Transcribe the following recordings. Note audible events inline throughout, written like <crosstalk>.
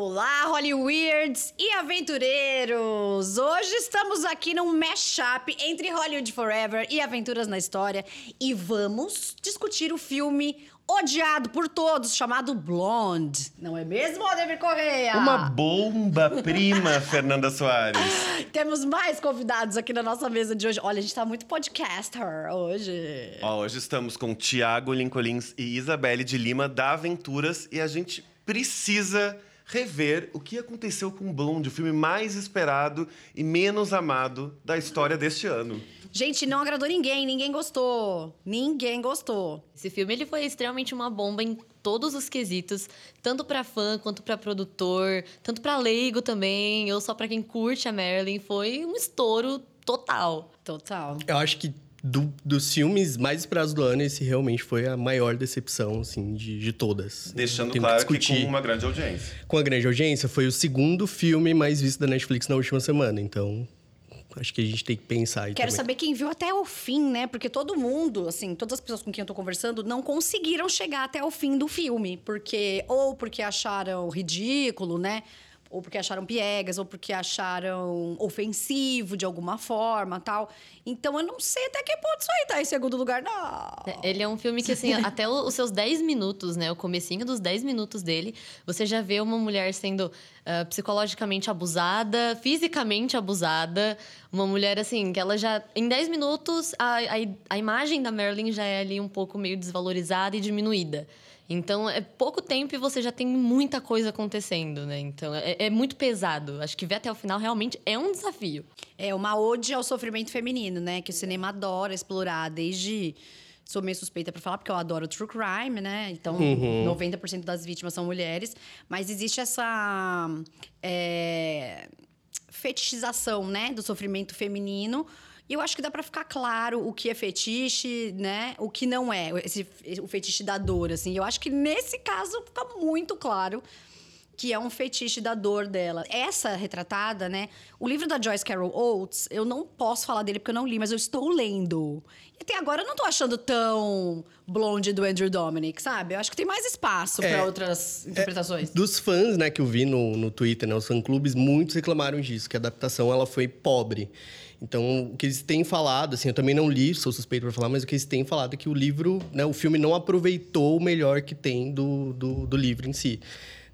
Olá, Hollyweirds e aventureiros! Hoje estamos aqui num mashup entre Hollywood Forever e Aventuras na História e vamos discutir o filme odiado por todos, chamado Blonde. Não é mesmo, Ademir Correia? Uma bomba-prima, <laughs> Fernanda Soares. Temos mais convidados aqui na nossa mesa de hoje. Olha, a gente tá muito podcaster hoje. Ó, hoje estamos com Tiago Lincolins e Isabelle de Lima, da Aventuras, e a gente precisa rever o que aconteceu com Blonde, o filme mais esperado e menos amado da história deste ano. Gente, não agradou ninguém, ninguém gostou. Ninguém gostou. Esse filme ele foi extremamente uma bomba em todos os quesitos, tanto para fã quanto para produtor, tanto para leigo também, ou só para quem curte a Marilyn, foi um estouro total. Total. Eu acho que do, dos filmes mais esperados do ano, esse realmente foi a maior decepção, assim, de, de todas. Deixando claro que, que, com uma grande audiência. Com a grande audiência, foi o segundo filme mais visto da Netflix na última semana. Então, acho que a gente tem que pensar aí Quero também. saber quem viu até o fim, né? Porque todo mundo, assim, todas as pessoas com quem eu tô conversando não conseguiram chegar até o fim do filme. Porque, ou porque acharam ridículo, né? Ou porque acharam piegas, ou porque acharam ofensivo de alguma forma tal. Então eu não sei até que ponto isso aí tá em segundo lugar, não. Ele é um filme que, assim, <laughs> até os seus 10 minutos, né? O comecinho dos 10 minutos dele, você já vê uma mulher sendo ah, psicologicamente abusada, fisicamente abusada. Uma mulher, assim, que ela já... Em 10 minutos, a, a, a imagem da Marilyn já é ali um pouco meio desvalorizada e diminuída. Então, é pouco tempo e você já tem muita coisa acontecendo, né? Então, é, é muito pesado. Acho que ver até o final realmente é um desafio. É uma ode ao sofrimento feminino, né? Que o cinema adora explorar desde. Sou meio suspeita pra falar, porque eu adoro true crime, né? Então, 90% das vítimas são mulheres. Mas existe essa é, fetichização, né? Do sofrimento feminino. E eu acho que dá pra ficar claro o que é fetiche, né? O que não é. Esse, o fetiche da dor, assim. Eu acho que nesse caso fica muito claro que é um fetiche da dor dela. Essa retratada, né? O livro da Joyce Carol Oates, eu não posso falar dele porque eu não li, mas eu estou lendo. E até agora eu não tô achando tão blonde do Andrew Dominic, sabe? Eu acho que tem mais espaço É, pra outras interpretações. Dos fãs, né, que eu vi no, no Twitter, né, os fã-clubes, muitos reclamaram disso, que a adaptação ela foi pobre. Então, o que eles têm falado, assim, eu também não li, sou suspeito para falar, mas o que eles têm falado é que o livro, né, o filme não aproveitou o melhor que tem do, do, do livro em si.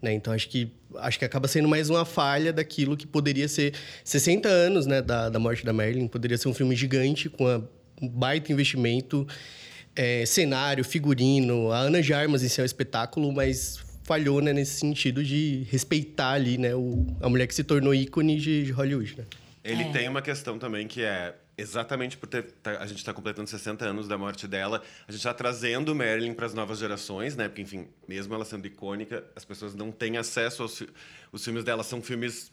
Né? Então, acho que, acho que acaba sendo mais uma falha daquilo que poderia ser 60 anos né, da, da morte da Marilyn, poderia ser um filme gigante com a- um baita investimento, é, cenário, figurino, a Ana de Armas em si é um espetáculo, mas falhou né, nesse sentido de respeitar ali né, o, a mulher que se tornou ícone de, de Hollywood. Né? Ele É. tem uma questão também que é exatamente por tá- a gente está completando 60 anos da morte dela, a gente está trazendo Marilyn para as novas gerações, né? Porque enfim, mesmo ela sendo icônica, as pessoas não têm acesso aos os filmes dela são filmes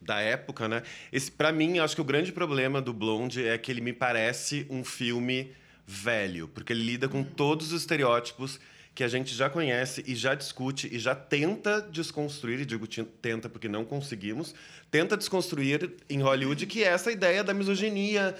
da época, né? Esse para mim, acho que o grande problema do Blonde é que ele me parece um filme velho, porque ele lida com todos os estereótipos que a gente já conhece e já discute e já tenta desconstruir, e digo tenta porque não conseguimos, tenta desconstruir em Hollywood que é essa ideia da misoginia,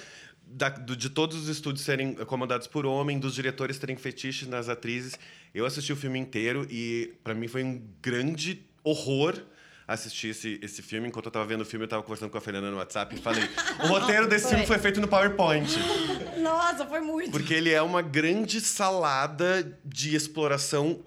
da- do- de todos os estúdios serem comandados por homem, dos diretores terem fetiches nas atrizes. Eu assisti o filme inteiro e para mim foi um grande horror assistir esse, esse filme. Enquanto eu tava vendo o filme, eu tava conversando com a Fernanda no WhatsApp e falei: o roteiro desse filme foi feito no PowerPoint. Nossa, foi muito. Porque ele é uma grande salada de exploração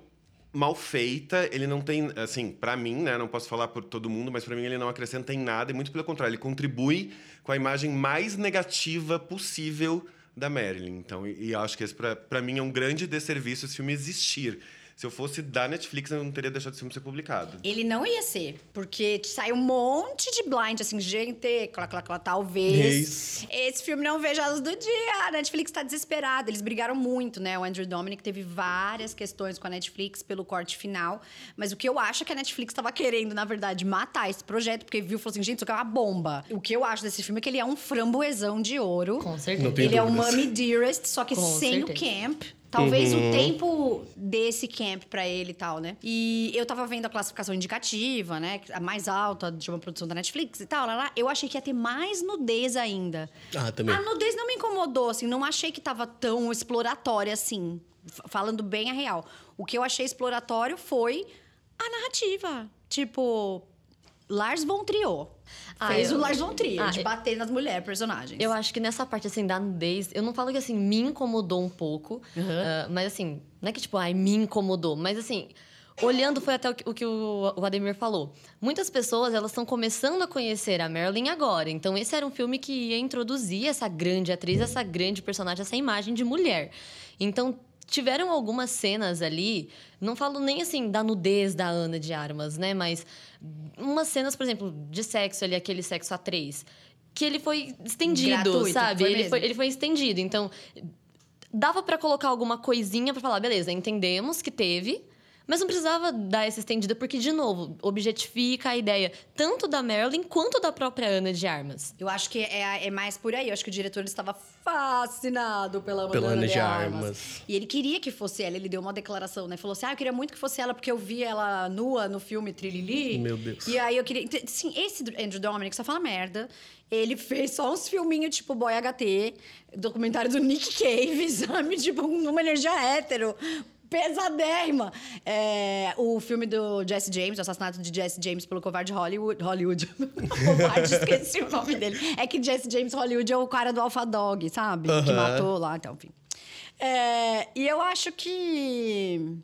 mal feita. Ele não tem, assim, pra mim, né? Não posso falar por todo mundo, mas pra mim ele não acrescenta em nada. E muito pelo contrário, ele contribui com a imagem mais negativa possível da Marilyn. Então, e, e acho que esse, pra mim, é um grande desserviço esse filme existir. Se eu fosse da Netflix, eu não teria deixado esse filme ser publicado. Ele não ia ser, porque sai um monte de blind, assim, gente, clá, clá, clá, talvez. Isso. Esse filme não veja a luz do dia. A Netflix tá desesperada. Eles brigaram muito, né? O Andrew Dominic teve várias questões com a Netflix pelo corte final. Mas o que eu acho é que a Netflix tava querendo, na verdade, matar esse projeto, porque viu e falou assim, gente, isso aqui é uma bomba. O que eu acho desse filme é que ele é um framboesão de ouro. Com certeza. Não tem Ele é o dúvidas. Mommy Dearest, só que Com sem o certeza. camp. Talvez o tempo desse camp pra ele e tal, né? E eu tava vendo a classificação indicativa, né? A mais alta de uma produção da Netflix e tal, lá, lá. Eu achei que ia ter mais nudez ainda. Ah, também. A nudez não me incomodou, assim. Não achei que tava tão exploratória assim. Falando bem a real. O que eu achei exploratório foi a narrativa. Tipo, Lars von Trier. Ah, Fez eu- o Lars von Trier, Ah, de bater nas mulheres personagens. Eu acho que nessa parte, assim, da nudez, eu não falo que, assim, me incomodou um pouco. Uhum. ah, mas, assim, não é que, tipo, ai, me incomodou. Mas, assim, olhando foi até o que o, que o Ademir falou. Muitas pessoas, elas estão começando a conhecer a Marilyn agora. Então, esse era um filme que ia introduzir essa grande atriz, essa grande personagem, essa imagem de mulher. Então, tiveram algumas cenas ali, não falo nem assim da nudez da Ana de Armas, né? Mas umas cenas, por exemplo, de sexo ali, aquele sexo a três, que ele foi estendido, Gratuito, sabe? foi ele, foi, ele foi estendido. Então, dava pra colocar alguma coisinha pra falar, beleza, entendemos que teve. Mas não precisava dar essa estendida, porque, de novo, objetifica a ideia tanto da Marilyn quanto da própria Ana de Armas. Eu acho que é, é mais por aí. Eu acho que o diretor estava fascinado pela, Pela Ana Ana de de Armas. Armas. E ele queria que fosse ela. Ele deu uma declaração, né? Falou assim: Ah, eu queria muito que fosse ela, porque eu vi ela nua no filme Trilili. Meu Deus. E aí eu queria. Sim, esse Andrew Dominic só fala merda. Ele fez só uns filminhos tipo Boy HT, documentário do Nick Cave, sabe? Tipo, numa energia hétero. Pesadérrima. É, o filme do Jesse James, o assassinato de Jesse James pelo covarde Hollywood. Hollywood. <laughs> covarde, esqueci o nome dele. É que Jesse James Hollywood é o cara do Alpha Dog, sabe? Que Aham. matou lá, então, enfim. É, e eu acho que.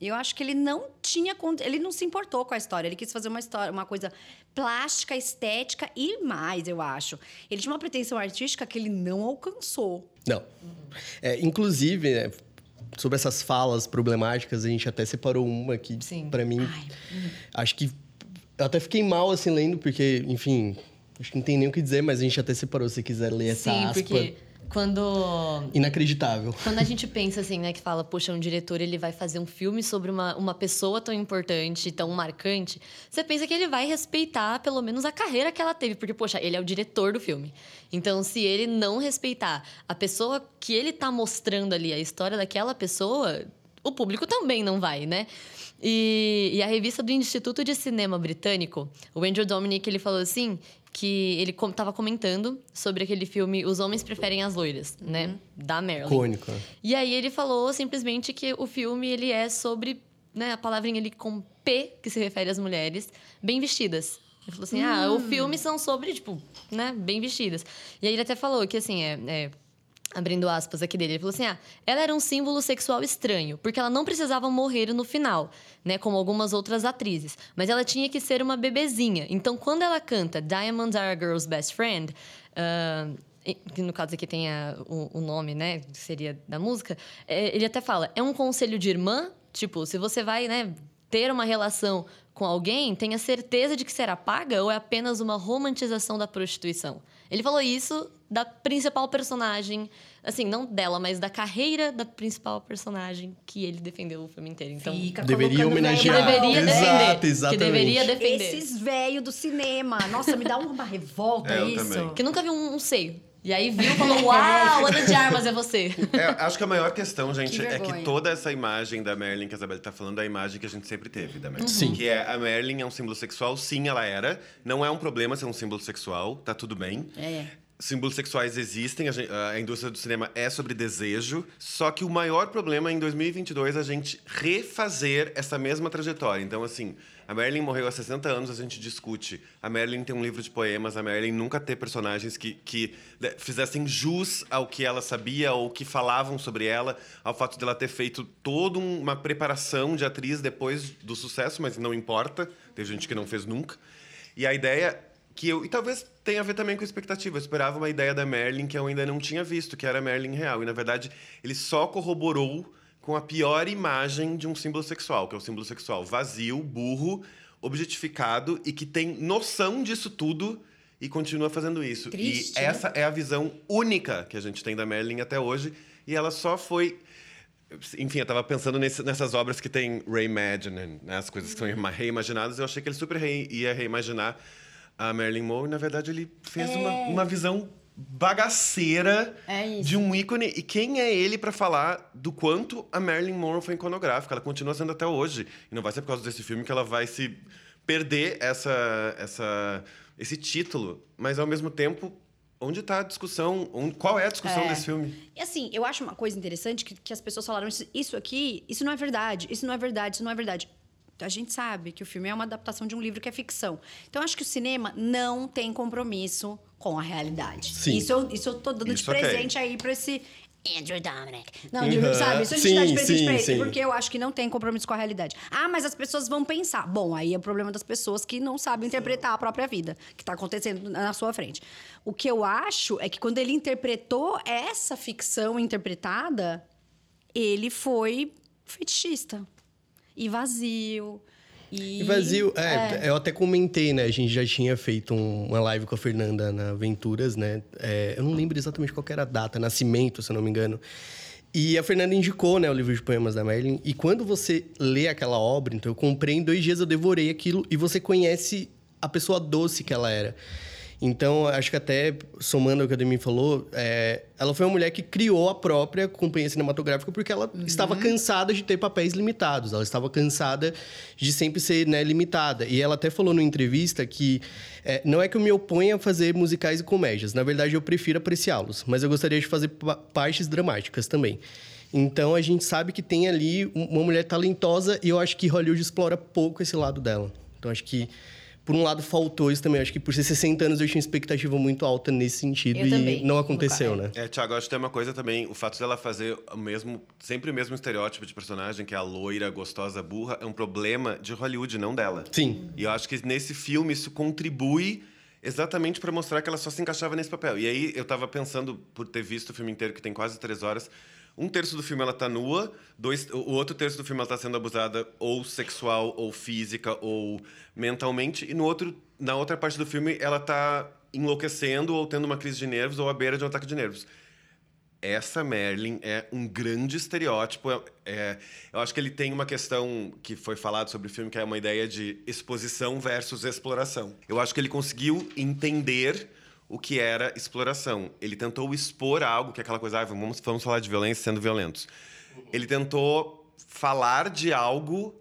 Eu acho que ele não tinha. Ele não se importou com a história. Ele quis fazer uma história, uma coisa plástica, estética e mais, eu acho. Ele tinha uma pretensão artística que ele não alcançou. Não. É, inclusive, né, sobre essas falas problemáticas, a gente até separou uma que, Sim. pra mim, acho que. Eu até fiquei mal assim lendo, porque, enfim, acho que não tem nem o que dizer, mas a gente até separou se quiser ler essa Sim, aspa. porque quando Inacreditável. Quando a gente pensa assim, né, que fala, poxa, um diretor ele vai fazer um filme sobre uma, uma pessoa tão importante, tão marcante, você pensa que ele vai respeitar pelo menos a carreira que ela teve, porque, poxa, ele é o diretor do filme. Então, se ele não respeitar a pessoa que ele tá mostrando ali, a história daquela pessoa, o público também não vai, né? E, e a revista do Instituto de Cinema Britânico, o Andrew Dominic, ele falou assim que ele com, tava comentando sobre aquele filme Os Homens Preferem as Loiras, né? Da Marilyn. Icônico. né? E aí ele falou simplesmente que o filme ele é sobre, né, a palavrinha ali com P, que se refere às mulheres, bem vestidas. Ele falou assim: ah, o filme são sobre, tipo, né, bem vestidas. E aí ele até falou que, assim, é. é, Abrindo aspas aqui dele, ele falou assim: ah, ela era um símbolo sexual estranho, porque ela não precisava morrer no final, né, como algumas outras atrizes, mas ela tinha que ser uma bebezinha. Então, quando ela canta Diamonds Are a Girl's Best Friend, e- que no caso aqui tem a- o, o nome, né, que seria da música, é, ele até fala: é um conselho de irmã, tipo, se você vai, né, ter uma relação com alguém, tenha certeza de que será paga ou é apenas uma romantização da prostituição. Ele falou isso da principal personagem, assim, não dela, mas da carreira da principal personagem que ele defendeu o filme inteiro. Então, Fica Deveria homenagear. velho na deveria mão. Exato, defender. Que exatamente. deveria defender. Esses velhos do cinema. Nossa, me dá uma revolta <laughs> É, isso. também. Que nunca viu um, um seio. E aí viu e falou: Uau, Ana de Armas é você. É, acho que a maior questão, gente, Que é que toda essa imagem da Marilyn que a Isabela tá falando é a imagem que a gente sempre teve da Marilyn. Sim. Que é a Marilyn é um símbolo sexual, sim, ela era. Não é um problema ser um símbolo sexual, tá tudo bem. É. Símbolos sexuais existem, a, gen- a indústria do cinema é sobre desejo, só que o maior problema é em 2022 a gente refazer essa mesma trajetória. Então, assim, a Marilyn morreu há 60 anos, a gente discute. A Marilyn tem um livro de poemas, a Marilyn nunca ter personagens que, que né, fizessem jus ao que ela sabia ou que falavam sobre ela, ao fato dela ter feito toda um- uma preparação de atriz depois do sucesso, mas não importa, teve gente que não fez nunca. E a ideia que eu. E talvez tenha a ver também com expectativa. Eu esperava uma ideia da Merlin que eu ainda não tinha visto, que era a Merlin real. E na verdade, ele só corroborou com a pior imagem de um símbolo sexual, que é o símbolo sexual vazio, burro, objetificado e que tem noção disso tudo e continua fazendo isso. Triste, e né? essa é a visão única que a gente tem da Merlin até hoje. E ela só foi enfim, eu tava pensando nesse- nessas obras que tem reimagining, né? as coisas que são reimaginadas. Eu achei que ele super rei- ia reimaginar a Marilyn Monroe. Na verdade, ele fez uma, uma visão bagaceira É de um ícone. E quem é ele para falar do quanto a Marilyn Monroe foi iconográfica? Ela continua sendo até hoje. E não vai ser por causa desse filme que ela vai se perder essa, essa, esse título. Mas, ao mesmo tempo... Onde está a discussão? Onde- qual é a discussão É. desse filme? E assim, eu acho uma coisa interessante que, que as pessoas falaram: isso, isso aqui, isso não é verdade, isso não é verdade, isso não é verdade. A gente sabe que o filme é uma adaptação de um livro que é ficção. Então, acho que o cinema não tem compromisso com a realidade. Sim. Isso eu, isso eu tô dando Isso de presente aí pra esse Andrew Dominic. Não, de, Uhum. sabe? Isso a gente Sim, dá de presente sim, pra ele, sim. porque eu acho que não tem compromisso com a realidade. Ah, mas as pessoas vão pensar. Bom, aí é o problema das pessoas que não sabem interpretar a própria vida, que tá acontecendo na sua frente. O que eu acho é que quando ele interpretou essa ficção interpretada, ele foi fetichista. E vazio. E, E vazio, é, eu até comentei, né? A gente já tinha feito um- uma live com a Fernanda na Aventuras, né? É, eu não lembro exatamente qual era a data, nascimento, se eu não me engano. E a Fernanda indicou, né, o livro de poemas da Merlin. E quando você lê aquela obra, então eu comprei em dois dias, eu devorei aquilo e você conhece a pessoa doce que ela era. Então, acho que até, somando ao que a Demi falou, é, ela foi uma mulher que criou a própria companhia cinematográfica porque ela estava cansada de ter papéis limitados. Ela estava cansada de sempre ser né, limitada. E ela até falou numa entrevista que é, não é que eu me oponha a fazer musicais e comédias. Na verdade, eu prefiro apreciá-los. Mas eu gostaria de fazer pa- partes dramáticas também. Então, a gente sabe que tem ali um- uma mulher talentosa e eu acho que Hollywood explora pouco esse lado dela. Então, acho que por um lado faltou isso também. Acho que por ser 60 anos eu tinha expectativa muito alta nesse sentido Eu e também, não aconteceu, né? É, Thiago, acho que tem uma coisa também, o fato dela fazer o mesmo, sempre o mesmo estereótipo de personagem, que é a loira, gostosa, burra, é um problema de Hollywood, não dela. Sim. E eu acho que nesse filme isso contribui exatamente para mostrar que ela só se encaixava nesse papel. E aí eu tava pensando, por ter visto o filme inteiro, que tem quase três horas, um terço do filme ela tá nua, dois, o outro terço do filme ela tá sendo abusada ou sexual, ou física, ou mentalmente, e no outro, na outra parte do filme ela tá enlouquecendo ou tendo uma crise de nervos ou à beira de um ataque de nervos. Essa Merlin é um grande estereótipo. É, é- eu acho que ele tem uma questão que foi falado sobre o filme, que é uma ideia de exposição versus exploração. Eu acho que ele conseguiu entender o que era exploração. Ele tentou expor algo, que é aquela coisa, ah, vamos, vamos falar de violência sendo violentos. Ele tentou falar de algo,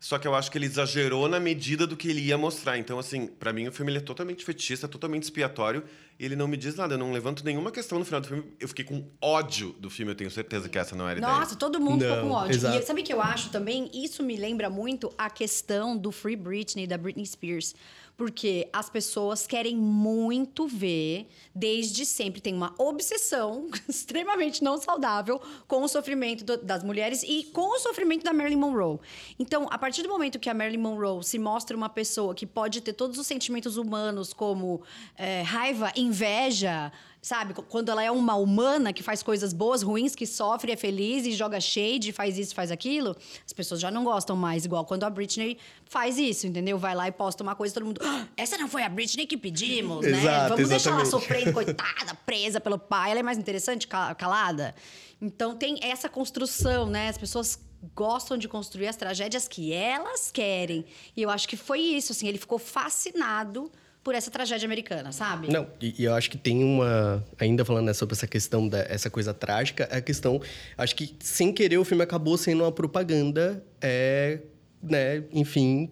só que eu acho que ele exagerou na medida do que ele ia mostrar. Então, assim, pra mim o filme ele é totalmente fetichista, totalmente expiatório, e ele não me diz nada. Eu não levanto nenhuma questão no final do filme. Eu fiquei com ódio do filme, eu tenho certeza que essa não era a ideia. Nossa, todo mundo ficou Não, com ódio. exato. E sabe o que eu acho também? Isso me lembra muito a questão do Free Britney, da Britney Spears. Porque as pessoas querem muito ver, desde sempre, tem uma obsessão <laughs> extremamente não saudável com o sofrimento do- das mulheres e com o sofrimento da Marilyn Monroe. Então, a partir do momento que a Marilyn Monroe se mostra uma pessoa que pode ter todos os sentimentos humanos, como é, raiva, inveja, sabe? Qu- Quando ela é uma humana que faz coisas boas, ruins, que sofre, é feliz e joga shade, faz isso, faz aquilo, as pessoas já não gostam mais, igual quando a Britney faz isso, entendeu? Vai lá e posta uma coisa, todo mundo. "Ah, essa não foi a Britney que pedimos, né? Exato, Vamos deixar ela exatamente. sofrendo, <laughs> coitada, presa pelo pai. Ela é mais interessante, ca- calada. Então tem essa construção, né? As pessoas gostam de construir as tragédias que elas querem. E eu acho que foi isso, assim, ele ficou fascinado por essa tragédia americana, sabe? Não, e, e eu acho que tem uma. Ainda falando né, sobre essa questão dessa coisa trágica, a questão. Acho que sem querer o filme acabou sendo uma propaganda, é, né, enfim,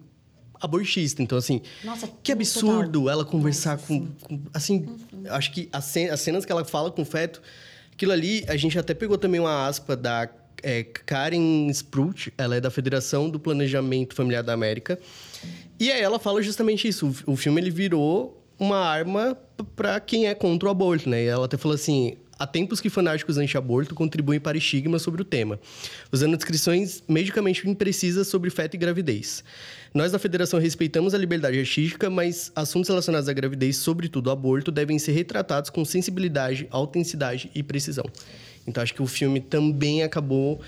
abortista. Então, assim. Nossa, que total. absurdo ela conversar com, com- Assim, acho que as cenas que ela fala com o feto, aquilo ali, a gente até pegou também uma aspa da é, Karen Sprout, ela é da Federação do Planejamento Familiar da América. E aí ela fala justamente isso. O, o filme ele virou uma arma para quem é contra o aborto, né? E ela até falou assim: há tempos que fanáticos anti-aborto contribuem para estigmas sobre o tema, usando descrições medicamente imprecisas sobre feto e gravidez. Nós da Federação respeitamos a liberdade artística, mas assuntos relacionados à gravidez, sobretudo aborto, devem ser retratados com sensibilidade, autenticidade e precisão. Então acho que o filme também acabou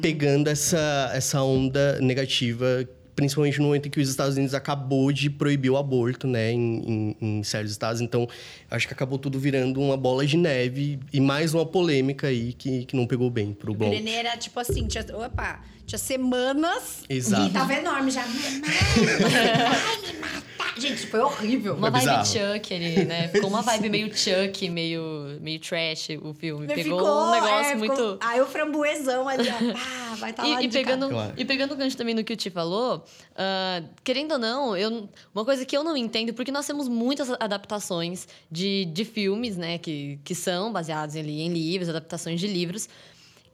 pegando essa, essa onda negativa, principalmente no momento em que os Estados Unidos acabou de proibir o aborto, né, em, em, em certos estados. Então acho que acabou tudo virando uma bola de neve e mais uma polêmica aí que, que não pegou bem pro O bloco. Nenê era tipo assim, tinha, opa, tinha semanas Exato. e tava enorme já. Vai me matar. Gente, foi horrível. Uma É vibe. Chuck ali, né? Ficou uma vibe meio <laughs> Chuck, meio, meio trash o filme. Pegou Ficou, um negócio é, muito. ficou- Aí o framboesão ali, ó, pá, vai estar tá lá E, e de pegando, Claro. e pegando o gancho também no que o Ti falou, ah, querendo ou não, eu, uma coisa que eu não entendo, porque nós temos muitas adaptações de, de filmes, né, que, que são baseados ali em livros, adaptações de livros,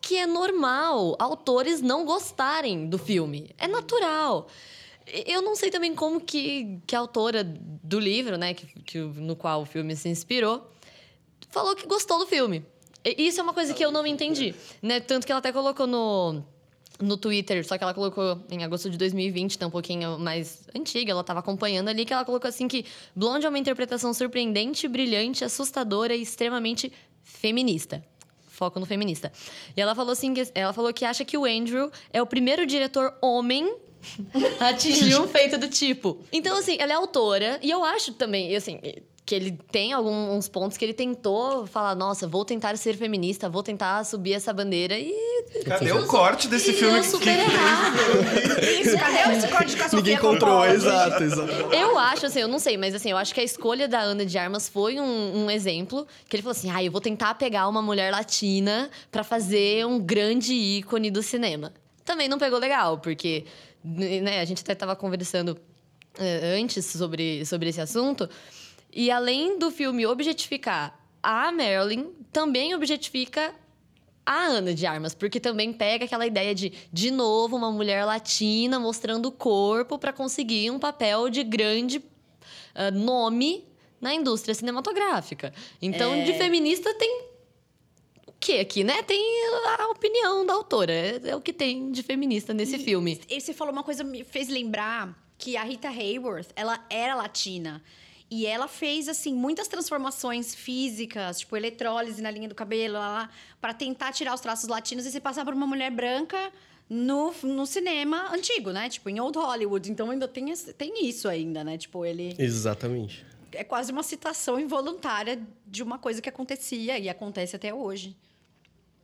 que é normal autores não gostarem do filme. É natural. Eu não sei também como que, que a autora do livro, né, que, que, no qual o filme se inspirou, falou que gostou do filme. Isso é uma coisa que eu não entendi, né? Tanto que ela até colocou no, no Twitter, só que ela colocou em agosto de 2020, então um pouquinho mais antiga, ela estava acompanhando ali, que ela colocou assim que Blonde é uma interpretação surpreendente, brilhante, assustadora e extremamente feminista. Foco no feminista. E ela falou assim, ela falou que acha que o Andrew é o primeiro diretor homem <laughs> atingir um feito do tipo. Então, assim, ela é autora, e eu acho também, assim, que ele tem alguns pontos que ele tentou falar, nossa, vou tentar ser feminista, vou tentar subir essa bandeira e. Cadê o corte desse filme? super que... errado. Isso, <laughs> cadê esse corte com a Ninguém encontrou, exato, exato. Eu acho, assim, eu não sei, mas assim, eu acho que a escolha da Ana de Armas foi um, um exemplo que ele falou assim: ah, eu vou tentar pegar uma mulher latina para fazer um grande ícone do cinema. Também não pegou legal, porque né, a gente até estava conversando uh, antes sobre, sobre esse assunto. E além do filme objetificar a Marilyn, também objetifica a Ana de Armas, porque também pega aquela ideia de, de novo, uma mulher latina mostrando o corpo para conseguir um papel de grande uh, nome na indústria cinematográfica. Então, é... de feminista tem o que aqui, né? Tem a opinião da autora. É, é o que tem de feminista nesse e, filme. E você falou uma coisa me fez lembrar que a Rita Hayworth, ela era latina. E ela fez, assim, muitas transformações físicas, tipo eletrólise na linha do cabelo, lá, lá para tentar tirar os traços latinos e se passar por uma mulher branca no, no cinema antigo, né? Tipo, em Old Hollywood. Então ainda tem, tem isso ainda, né? Tipo, ele. Exatamente. É quase uma citação involuntária de uma coisa que acontecia e acontece até hoje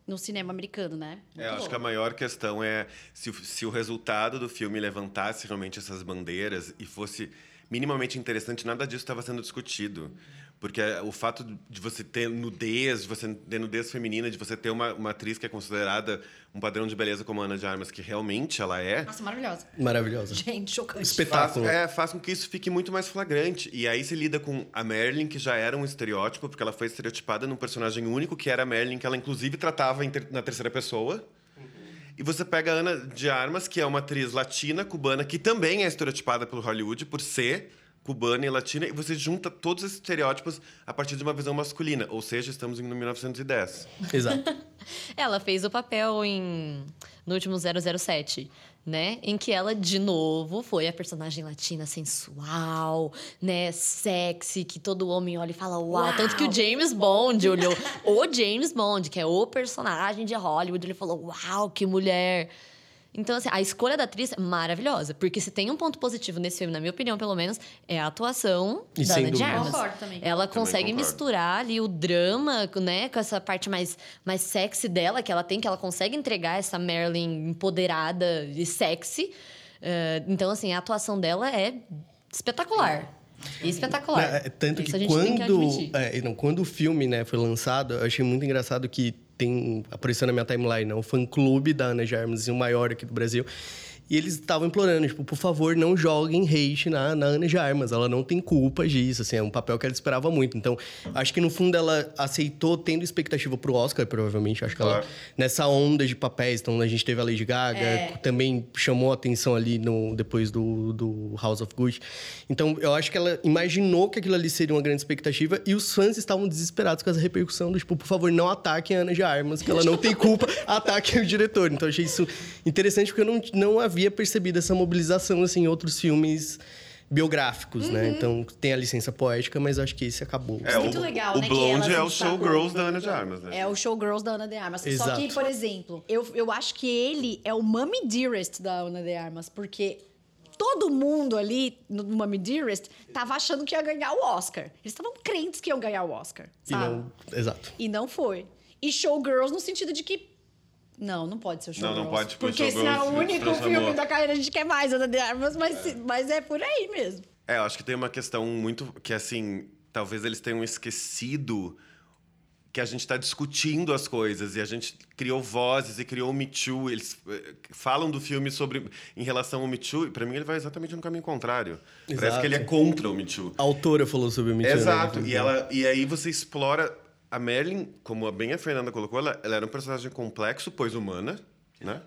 no cinema americano, né? é, eu acho que a maior questão é se, se o resultado do filme levantasse realmente essas bandeiras e fosse minimamente interessante, nada disso estava sendo discutido. Porque o fato de você ter nudez, de você ter nudez feminina, de você ter uma, uma atriz que é considerada um padrão de beleza como a Ana de Armas, que realmente ela é. Nossa, maravilhosa. Maravilhosa. Gente, chocante. Espetáculo. Faz, é, faz com que isso fique muito mais flagrante. E aí se lida com a Merlin, que já era um estereótipo, porque ela foi estereotipada num personagem único, que era a Merlin, que ela inclusive tratava na terceira pessoa. E você pega a Ana de Armas, que é uma atriz latina, cubana, que também é estereotipada pelo Hollywood por ser cubana e latina, e você junta todos esses estereótipos a partir de uma visão masculina. Ou seja, estamos em 1910. Exato. <laughs> ela fez o papel em no último 007, né? Em que ela, de novo, foi a personagem latina sensual, né? Sexy, que todo homem olha e fala uau. uau. Tanto que o James Bond olhou. o James Bond, que é o personagem de Hollywood, ele falou: Uau, que mulher então, assim, a escolha da atriz é maravilhosa. Porque se tem um ponto positivo nesse filme, na minha opinião, pelo menos, é a atuação e da Ana de Armas. Concordo também. Ela consegue misturar ali o drama, né? Com essa parte mais, mais sexy dela, que ela tem, que ela consegue entregar essa Marilyn empoderada e sexy. Uh, então, assim, a atuação dela é espetacular. Espetacular. É, tanto Isso que quando, que é, não, quando o filme né, foi lançado, eu achei muito engraçado que tem apareceu na minha timeline, né, o fã-clube da Ana Jarmas, o maior aqui do Brasil. E eles estavam implorando, tipo, por favor, não joguem hate na, na Ana de Armas. Ela não tem culpa disso, assim, é um papel que ela esperava muito. Então, acho que no fundo ela aceitou tendo expectativa pro Oscar, provavelmente. Acho que claro. ela, nessa onda de papéis, então a gente teve a Lady Gaga, é. também chamou a atenção ali no, depois do, do House of Gucci. Então, eu acho que ela imaginou que aquilo ali seria uma grande expectativa e os fãs estavam desesperados com essa repercussão do tipo, por favor, não ataquem a Ana de Armas, que ela não tem culpa, <laughs> ataquem o diretor. Então, achei isso interessante porque eu não, não havia havia percebido essa mobilização assim, em outros filmes biográficos, né? uhum. né? Então tem a licença poética, mas acho que esse acabou. É, muito o, legal, o né? Blonde é o showgirls da Ana de Armas, né? É o showgirls da Ana de Armas. Exato. Só que, por exemplo, eu, eu acho que ele é o Mummy Dearest da Ana de Armas, porque todo mundo ali no Mummy Dearest tava achando que ia ganhar o Oscar. Eles estavam crentes que iam ganhar o Oscar, sabe? E não, exato. E não foi. E showgirls no sentido de que não, não pode ser o Showgirls. Não, não pode. Porque esse é o único filme da carreira, a gente quer mais Ana de Armas, mas é. mas é por aí mesmo. É, eu acho que tem uma questão muito... Que, assim, talvez eles tenham esquecido que a gente está discutindo as coisas e a gente criou vozes e criou o Me Too. Eles eh, falam do filme sobre em relação ao Me Too e para mim ele vai exatamente no caminho contrário. Exato. Parece que ele é contra o Me Too. A autora falou sobre o Me Too. Né? Exato. Né? E ela e aí você explora a Merlin, como bem a Fernanda colocou, ela, ela era um personagem complexo, pois humana, né?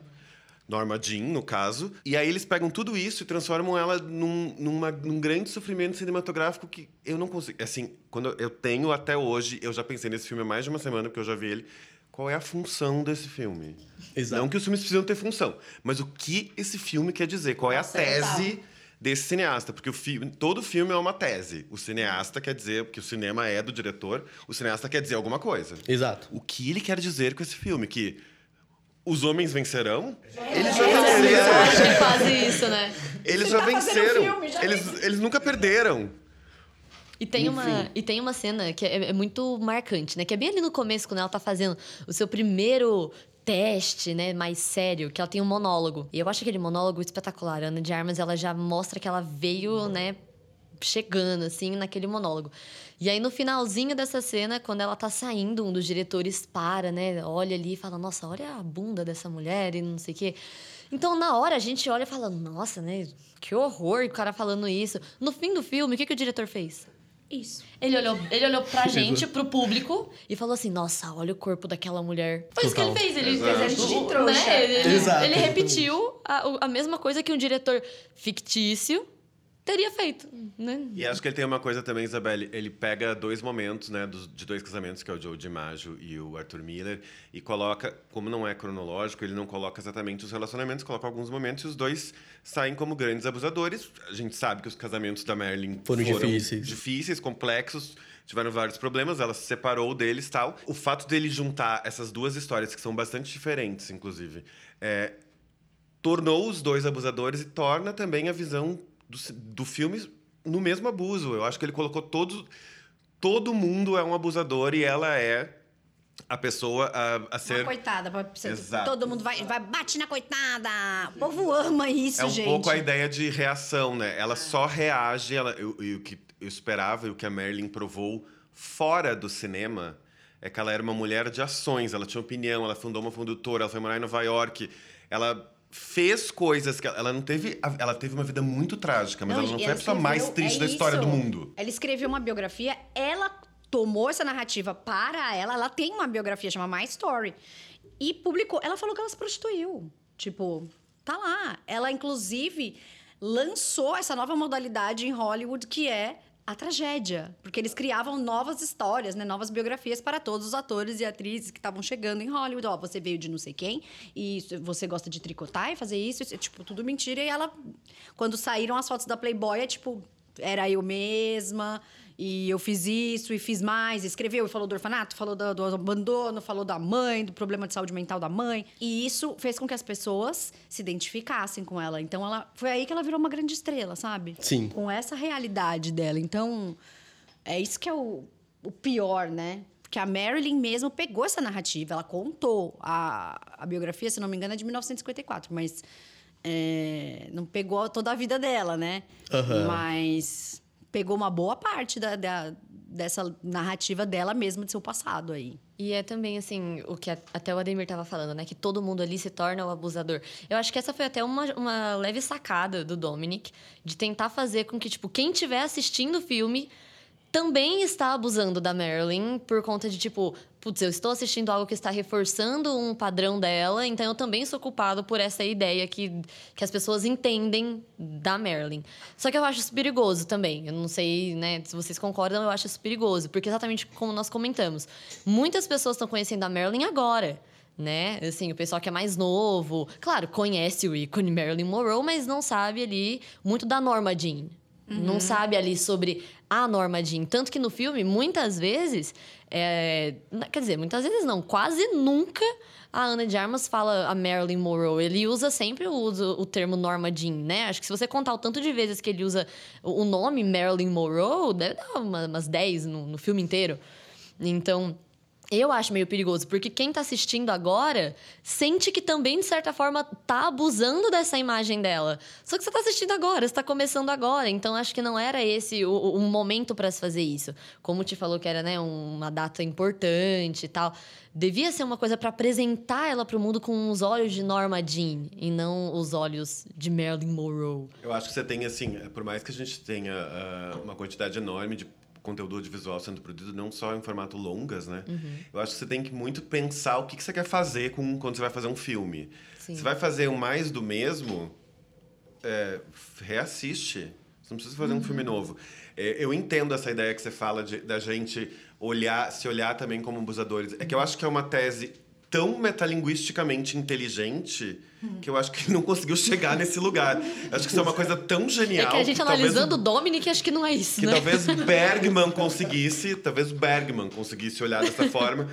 Norma Jean, no caso. E aí eles pegam tudo isso e transformam ela num, numa, num grande sofrimento cinematográfico que eu não consigo. Assim, quando eu tenho até hoje, eu já pensei nesse filme há mais de uma semana, porque eu já vi ele. Qual é a função desse filme? Exato. Não que os filmes precisam ter função, mas o que esse filme quer dizer? Qual é a tese desse cineasta? Porque o filme, todo filme é uma tese. O cineasta quer dizer, porque o cinema é do diretor, o cineasta quer dizer alguma coisa. Exato. O que ele quer dizer com esse filme? Que os homens vencerão? Eles Eu já acho venceram. que quase isso, né? Eles já tá venceram. eles, eles nunca perderam. E tem, uma, e tem uma cena que é, é muito marcante, né? Que é bem ali no começo, quando ela tá fazendo o seu primeiro teste, né, mais sério, que ela tem um monólogo. E eu acho aquele monólogo espetacular. A Ana de Armas, ela já mostra que ela veio, né, chegando, assim, naquele monólogo. E aí, no finalzinho dessa cena, quando ela tá saindo, um dos diretores para, né, olha ali e fala, nossa, olha a bunda dessa mulher e não sei o quê. Então, na hora, a gente olha e fala, nossa, né, que horror o cara falando isso. No fim do filme, o que, que o diretor fez? Isso. Ele olhou, ele olhou pra <laughs> gente, pro público, e falou assim: Nossa, olha o corpo daquela mulher. Foi isso que ele Total. fez. Ele Exato. fez a gente de trouxa. né? Ele, ele- Exato, ele exatamente. repetiu a, a mesma coisa que um diretor fictício teria feito. Né? E acho que ele tem uma coisa também, Isabelle. Ele pega dois momentos, né, dos, de dois casamentos, que é o Joe DiMaggio e o Arthur Miller, e coloca, como não é cronológico, ele não coloca exatamente os relacionamentos, coloca alguns momentos e os dois saem como grandes abusadores. A gente sabe que os casamentos da Marilyn Foram difíceis. difíceis, complexos, tiveram vários problemas, ela se separou deles tal. O fato dele juntar essas duas histórias, que são bastante diferentes, inclusive, é, tornou os dois abusadores e torna também a visão do, do filme no mesmo abuso. Eu acho que ele colocou todos. Todo mundo é um abusador e ela é a pessoa a, a Uma ser. coitada. pra- pra- Exato. Todo mundo vai, vai, bate na coitada. O povo ama isso, É um gente. pouco a ideia de reação, né? Ela só reage. Ela, e o que eu esperava e o que a Marilyn provou fora do cinema é que ela era uma mulher de ações. Ela tinha opinião, ela fundou uma produtora, ela foi morar em Nova York. Ela fez coisas que ela- ela não teve. Ela teve uma vida muito trágica, mas ela não foi a pessoa mais triste é da história do mundo. Ela escreveu uma biografia, ela tomou essa narrativa para ela, ela tem uma biografia chamada My Story. E publicou. Ela falou que ela se prostituiu. Tipo, tá lá. Ela, inclusive, lançou essa nova modalidade em Hollywood que é a tragédia. Porque eles criavam novas histórias, né? Novas biografias para todos os atores e atrizes que estavam chegando em Hollywood. Ó, você veio de não sei quem, e você gosta de tricotar e fazer isso. isso, tipo, tudo mentira. E ela... Quando saíram as fotos da Playboy, é tipo... Era eu mesma, e eu fiz isso, e fiz mais. Escreveu e falou do orfanato, falou do, do abandono, falou da mãe, do problema de saúde mental da mãe. E isso fez com que as pessoas se identificassem com ela. Então, ela foi aí que ela virou uma grande estrela, sabe? Sim. Com essa realidade dela. Então, é isso que é o, o pior, né? Porque a Marilyn mesmo pegou essa narrativa, ela contou. A, a biografia, se não me engano, é de 1954, mas é, não pegou toda a vida dela, né? Aham. Mas pegou uma boa parte da, da- dessa narrativa dela mesma, de seu passado aí. E é também, assim, o que até o Ademir tava falando, né? Que todo mundo ali se torna o abusador. Eu acho que essa foi até uma, uma leve sacada do Dominic, de tentar fazer com que, tipo, quem estiver assistindo o filme também está abusando da Marilyn por conta de, tipo, putz, eu estou assistindo algo que está reforçando um padrão dela, então eu também sou culpado por essa ideia que, que as pessoas entendem da Marilyn. Só que eu acho isso perigoso também. Eu não sei, né, se vocês concordam, eu acho isso perigoso, porque exatamente como nós comentamos, muitas pessoas estão conhecendo a Marilyn agora. Né? Assim, o pessoal que é mais novo, claro, conhece o ícone Marilyn Monroe, mas não sabe ali muito da Norma Jean. Não sabe ali sobre a Norma Jean. Tanto que no filme, muitas vezes, é, quer dizer, muitas vezes não, quase nunca a Ana de Armas fala a Marilyn Monroe. Ele usa sempre o, o termo Norma Jean, né? Acho que se você contar o tanto de vezes que ele usa o nome Marilyn Monroe, deve dar uma- umas 10 no, no filme inteiro. Então, eu acho meio perigoso, porque quem tá assistindo agora sente que também, de certa forma, tá abusando dessa imagem dela. Só que você tá assistindo agora, você tá começando agora. Então, acho que não era esse o, o- momento para se fazer isso. Como te falou que era, né, uma data importante e tal. Devia ser uma coisa para apresentar ela pro mundo com os olhos de Norma Jean e não os olhos de Marilyn Monroe. Eu acho que você tem, assim, por mais que a gente tenha ah, uma quantidade enorme de conteúdo audiovisual sendo produzido, não só em formato longas, né? Uhum. Eu acho que você tem que muito pensar o que, que você quer fazer com, quando você vai fazer um filme. Sim. Você vai fazer um mais do mesmo, é, reassiste. Você não precisa fazer um filme novo. É, eu entendo essa ideia que você fala de, da gente olhar, se olhar também como abusadores. É que eu acho que é uma tese tão metalinguisticamente inteligente que eu acho que ele não conseguiu chegar nesse lugar. Eu acho que isso é uma coisa tão genial. É que a gente talvez analisando o- o Dominic, acho que não é isso, que né? talvez <laughs> Bergman conseguisse, talvez Bergman conseguisse olhar dessa <laughs> forma,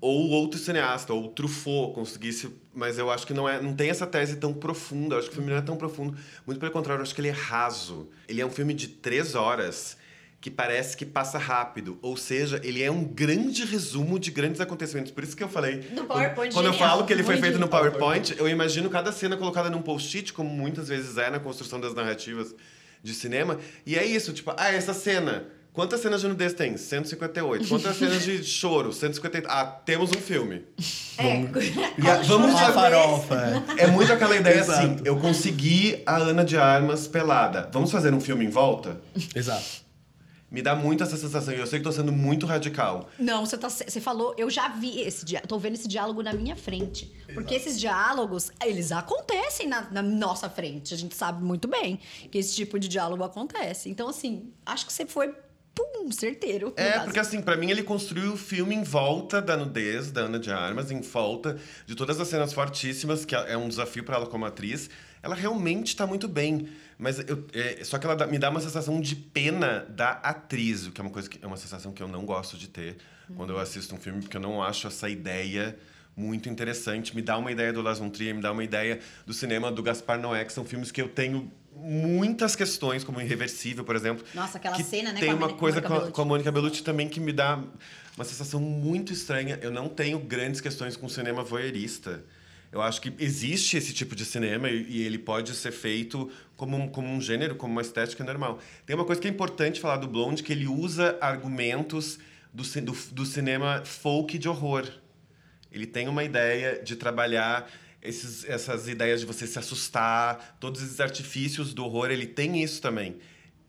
ou outro cineasta, ou Truffaut conseguisse, mas eu acho que não é, não tem essa tese tão profunda. Eu acho que o filme não é tão profundo. Muito pelo contrário, eu acho que ele é raso. Ele é um filme de três horas que parece que passa rápido. Ou seja, ele é um grande resumo de grandes acontecimentos. Por isso que eu falei. Do PowerPoint, Quando eu falo que ele foi feito no. PowerPoint, eu imagino cada cena colocada num post-it, como muitas vezes é na construção das narrativas de cinema. E é isso, tipo, ah, essa cena. Quantas cenas de nudez tem? 158. Quantas cenas de <laughs> choro? 158. Ah, temos um filme. É. Vamos <laughs> fazer- farofa. é. É muito aquela ideia Exato. assim, eu consegui a Ana de Armas pelada. Vamos fazer um filme em volta? Exato. Me dá muito essa sensação. E eu sei que tô sendo muito radical. Não, você, tá, você falou, eu já vi esse diálogo, tô vendo esse diálogo na minha frente. Porque esses diálogos, eles acontecem na, na nossa frente. A gente sabe muito bem que esse tipo de diálogo acontece. Então, assim, acho que você foi, pum, certeiro. É, caso. porque assim, pra mim ele construiu o filme em volta da nudez da Ana de Armas, em volta de todas as cenas fortíssimas, que é um desafio pra ela como atriz. Ela realmente tá muito bem. Mas eu, é, só que ela dá- me dá uma sensação de pena da atriz, o que é uma coisa que é uma sensação que eu não gosto de ter quando eu assisto um filme, porque eu não acho essa ideia muito interessante. Me dá uma ideia do Lars von Trier, me dá uma ideia do cinema do Gaspar Noé, que são filmes que eu tenho muitas questões, como Irreversível, por exemplo. Nossa, aquela que cena, né, Tem uma Moni- coisa Mônica com a, com a Mônica Bellucci também que me dá uma sensação muito estranha. Eu não tenho grandes questões com cinema voyeurista. Eu acho que existe esse tipo de cinema e, e ele pode ser feito como um, como um gênero, como uma estética normal. Tem uma coisa que é importante falar do Blonde, que ele usa argumentos do, do, do cinema folk de horror. Ele tem uma ideia de trabalhar esses, essas ideias de você se assustar, todos esses artifícios do horror, ele tem isso também.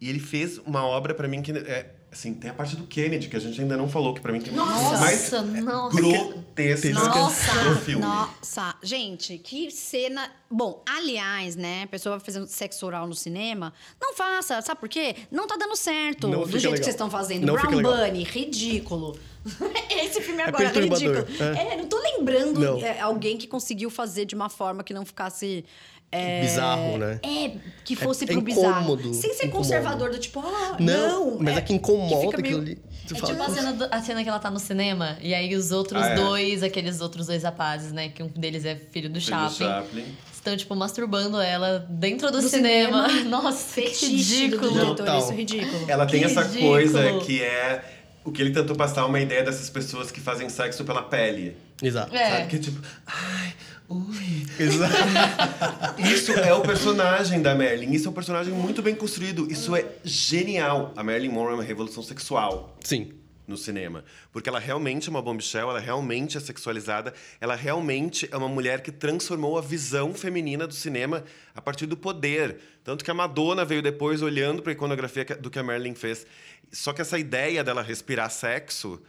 E ele fez uma obra pra mim que é assim, tem a parte do Kennedy que a gente ainda não falou que pra mim tem Nossa! mais nossa. grotesca Nossa, no filme. nossa, gente, que cena. Bom, aliás, né, a pessoa fazendo sexo oral no cinema, não faça, sabe por quê? Não tá dando certo Não do jeito que legal. vocês estão fazendo. Não Brown. Bunny, ridículo. <laughs> Esse filme É agora é, ridículo. é. É. não tô lembrando Não. é, alguém que conseguiu fazer de uma forma que não ficasse. É, Bizarro, né? É, que fosse é pro bizarro. incômodo, Sem ser incômodo. conservador, do tipo, ah, Não, não. mas é, que incomoda fica meio- aquilo ali. É fala, tipo a "Putz, cena, do- a cena que ela tá no cinema, e aí os outros Ah, é. dois, aqueles outros dois rapazes, né? Que um deles é filho do Filho do Chaplin, Chaplin. estão, tipo, masturbando ela dentro do, Do cinema. cinema. <laughs> Nossa, que Fetiche do ridículo. diretor, Total. isso é ridículo. Ela tem Que essa ridículo. coisa que é o que ele tentou passar uma ideia dessas pessoas que fazem sexo pela pele. Exato. É. Sabe? Que é tipo, ai, ui. Exato. <laughs> Isso é o personagem da Marilyn. Isso é um personagem muito bem construído. Isso é genial. A Marilyn Monroe é uma revolução sexual Sim. no cinema. Porque ela realmente é uma bombshell, ela realmente é sexualizada, ela realmente é uma mulher que transformou a visão feminina do cinema a partir do poder. Tanto que a Madonna veio depois olhando para a iconografia do que a Marilyn fez. Só que essa ideia dela respirar sexo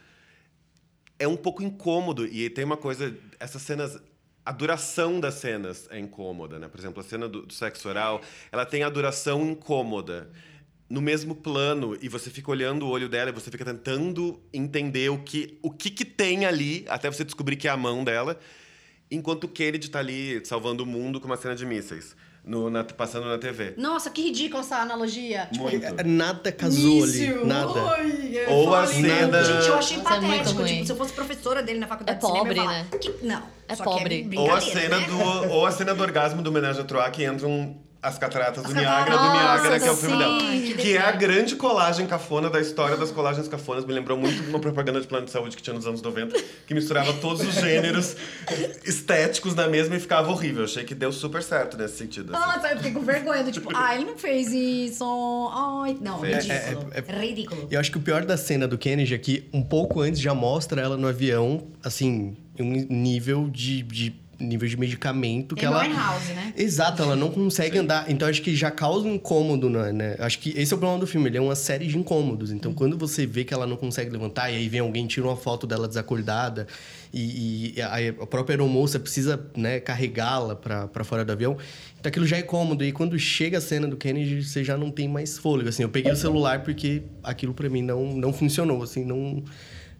é um pouco incômodo. E tem uma coisa, essas cenas. A duração das cenas é incômoda, né? Por exemplo, a cena do, do sexo oral, ela tem a duração incômoda. No mesmo plano, e você fica olhando o olho dela e você fica tentando entender o que, o que, que tem ali, até você descobrir que é a mão dela, enquanto o Kennedy tá ali salvando o mundo com uma cena de mísseis, no, na- passando na TV. Nossa, que ridícula essa analogia. Muito. É, Nada casou ali. Nada. Eu Ou a cena- Gente, eu achei é muito patético. ruim. tipo, se eu fosse professora dele na faculdade É de cinema, pobre, eu ia falar, né? que- não. É só pobre. É Ou a cena né? do ou a cena do orgasmo do homenagem a Troá que entram as cataratas do Niágara, do Niágara, que é o sim, filme dela. que Que é a grande colagem cafona da história das colagens cafonas. Me lembrou muito de uma propaganda de plano de saúde que tinha nos anos 90, que misturava todos os gêneros estéticos na mesma e ficava horrível. Achei que deu super certo nesse sentido. assim. Nossa, eu fiquei com vergonha do tipo, ai, não fez isso. Ai, não, Fez. ridículo. É, é, ridículo. Eu acho que o pior da cena do Kennedy é que um pouco antes já mostra ela no avião, assim, em um nível de, de nível de medicamento que Amy ela. Winehouse, né? Exato, ela não consegue andar. Então acho que já causa um incômodo, né, né? Acho que esse é o problema do filme, ele é uma série de incômodos. Então quando você vê que ela não consegue levantar, e aí vem alguém tira uma foto dela desacordada, e, e a, a própria aeromoça precisa né, carregá-la para fora do avião, então aquilo já é cômodo. E quando chega a cena do Kennedy, você já não tem mais fôlego. Assim, eu peguei o celular porque aquilo para mim não, não funcionou, assim, não,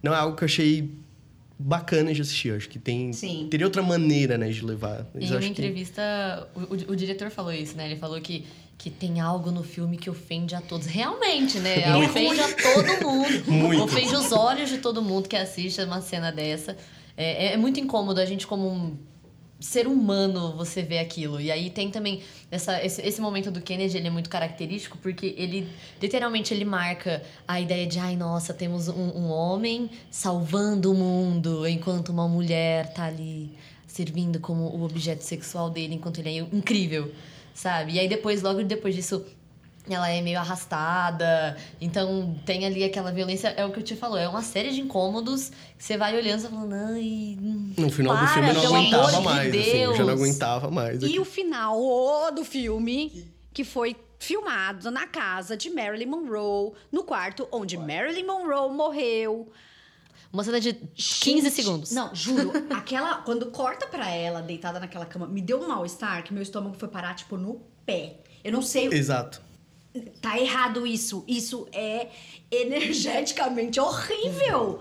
não é algo que eu achei bacana de assistir. Eu acho que tem Sim. teria outra maneira, né, de levar. Mas Em uma acho que- entrevista, o, o- o diretor falou isso, né? Ele falou que, que tem algo no filme que ofende a todos. Realmente, né? Ofende a todo mundo. <laughs> Muito. Ofende os olhos de todo mundo que assiste uma cena dessa. É, é muito incômodo a gente, como um ser humano, você ver aquilo. E aí tem também essa, esse, esse momento do Kennedy, ele é muito característico porque ele, literalmente, ele marca a ideia de, ai, nossa, temos um, um homem salvando o mundo enquanto uma mulher tá ali servindo como o objeto sexual dele enquanto ele é incrível, sabe? E aí depois, logo depois disso, ela é meio arrastada, então tem ali aquela violência, é o que eu te falou, é uma série de incômodos que você vai olhando e você falando, ai, No final do para, filme eu não pelo aguentava amor de mais, assim, eu já não aguentava mais. E o final ô, do filme, que foi filmado na casa de Marilyn Monroe, no quarto onde Marilyn Monroe morreu. Uma cena de 15 Gente, segundos. Não, juro, aquela. Quando corta pra ela deitada naquela cama, me deu um mal-estar que meu estômago foi parar, tipo, no pé. Eu não sei. Exato. Tá errado isso. Isso é energeticamente horrível.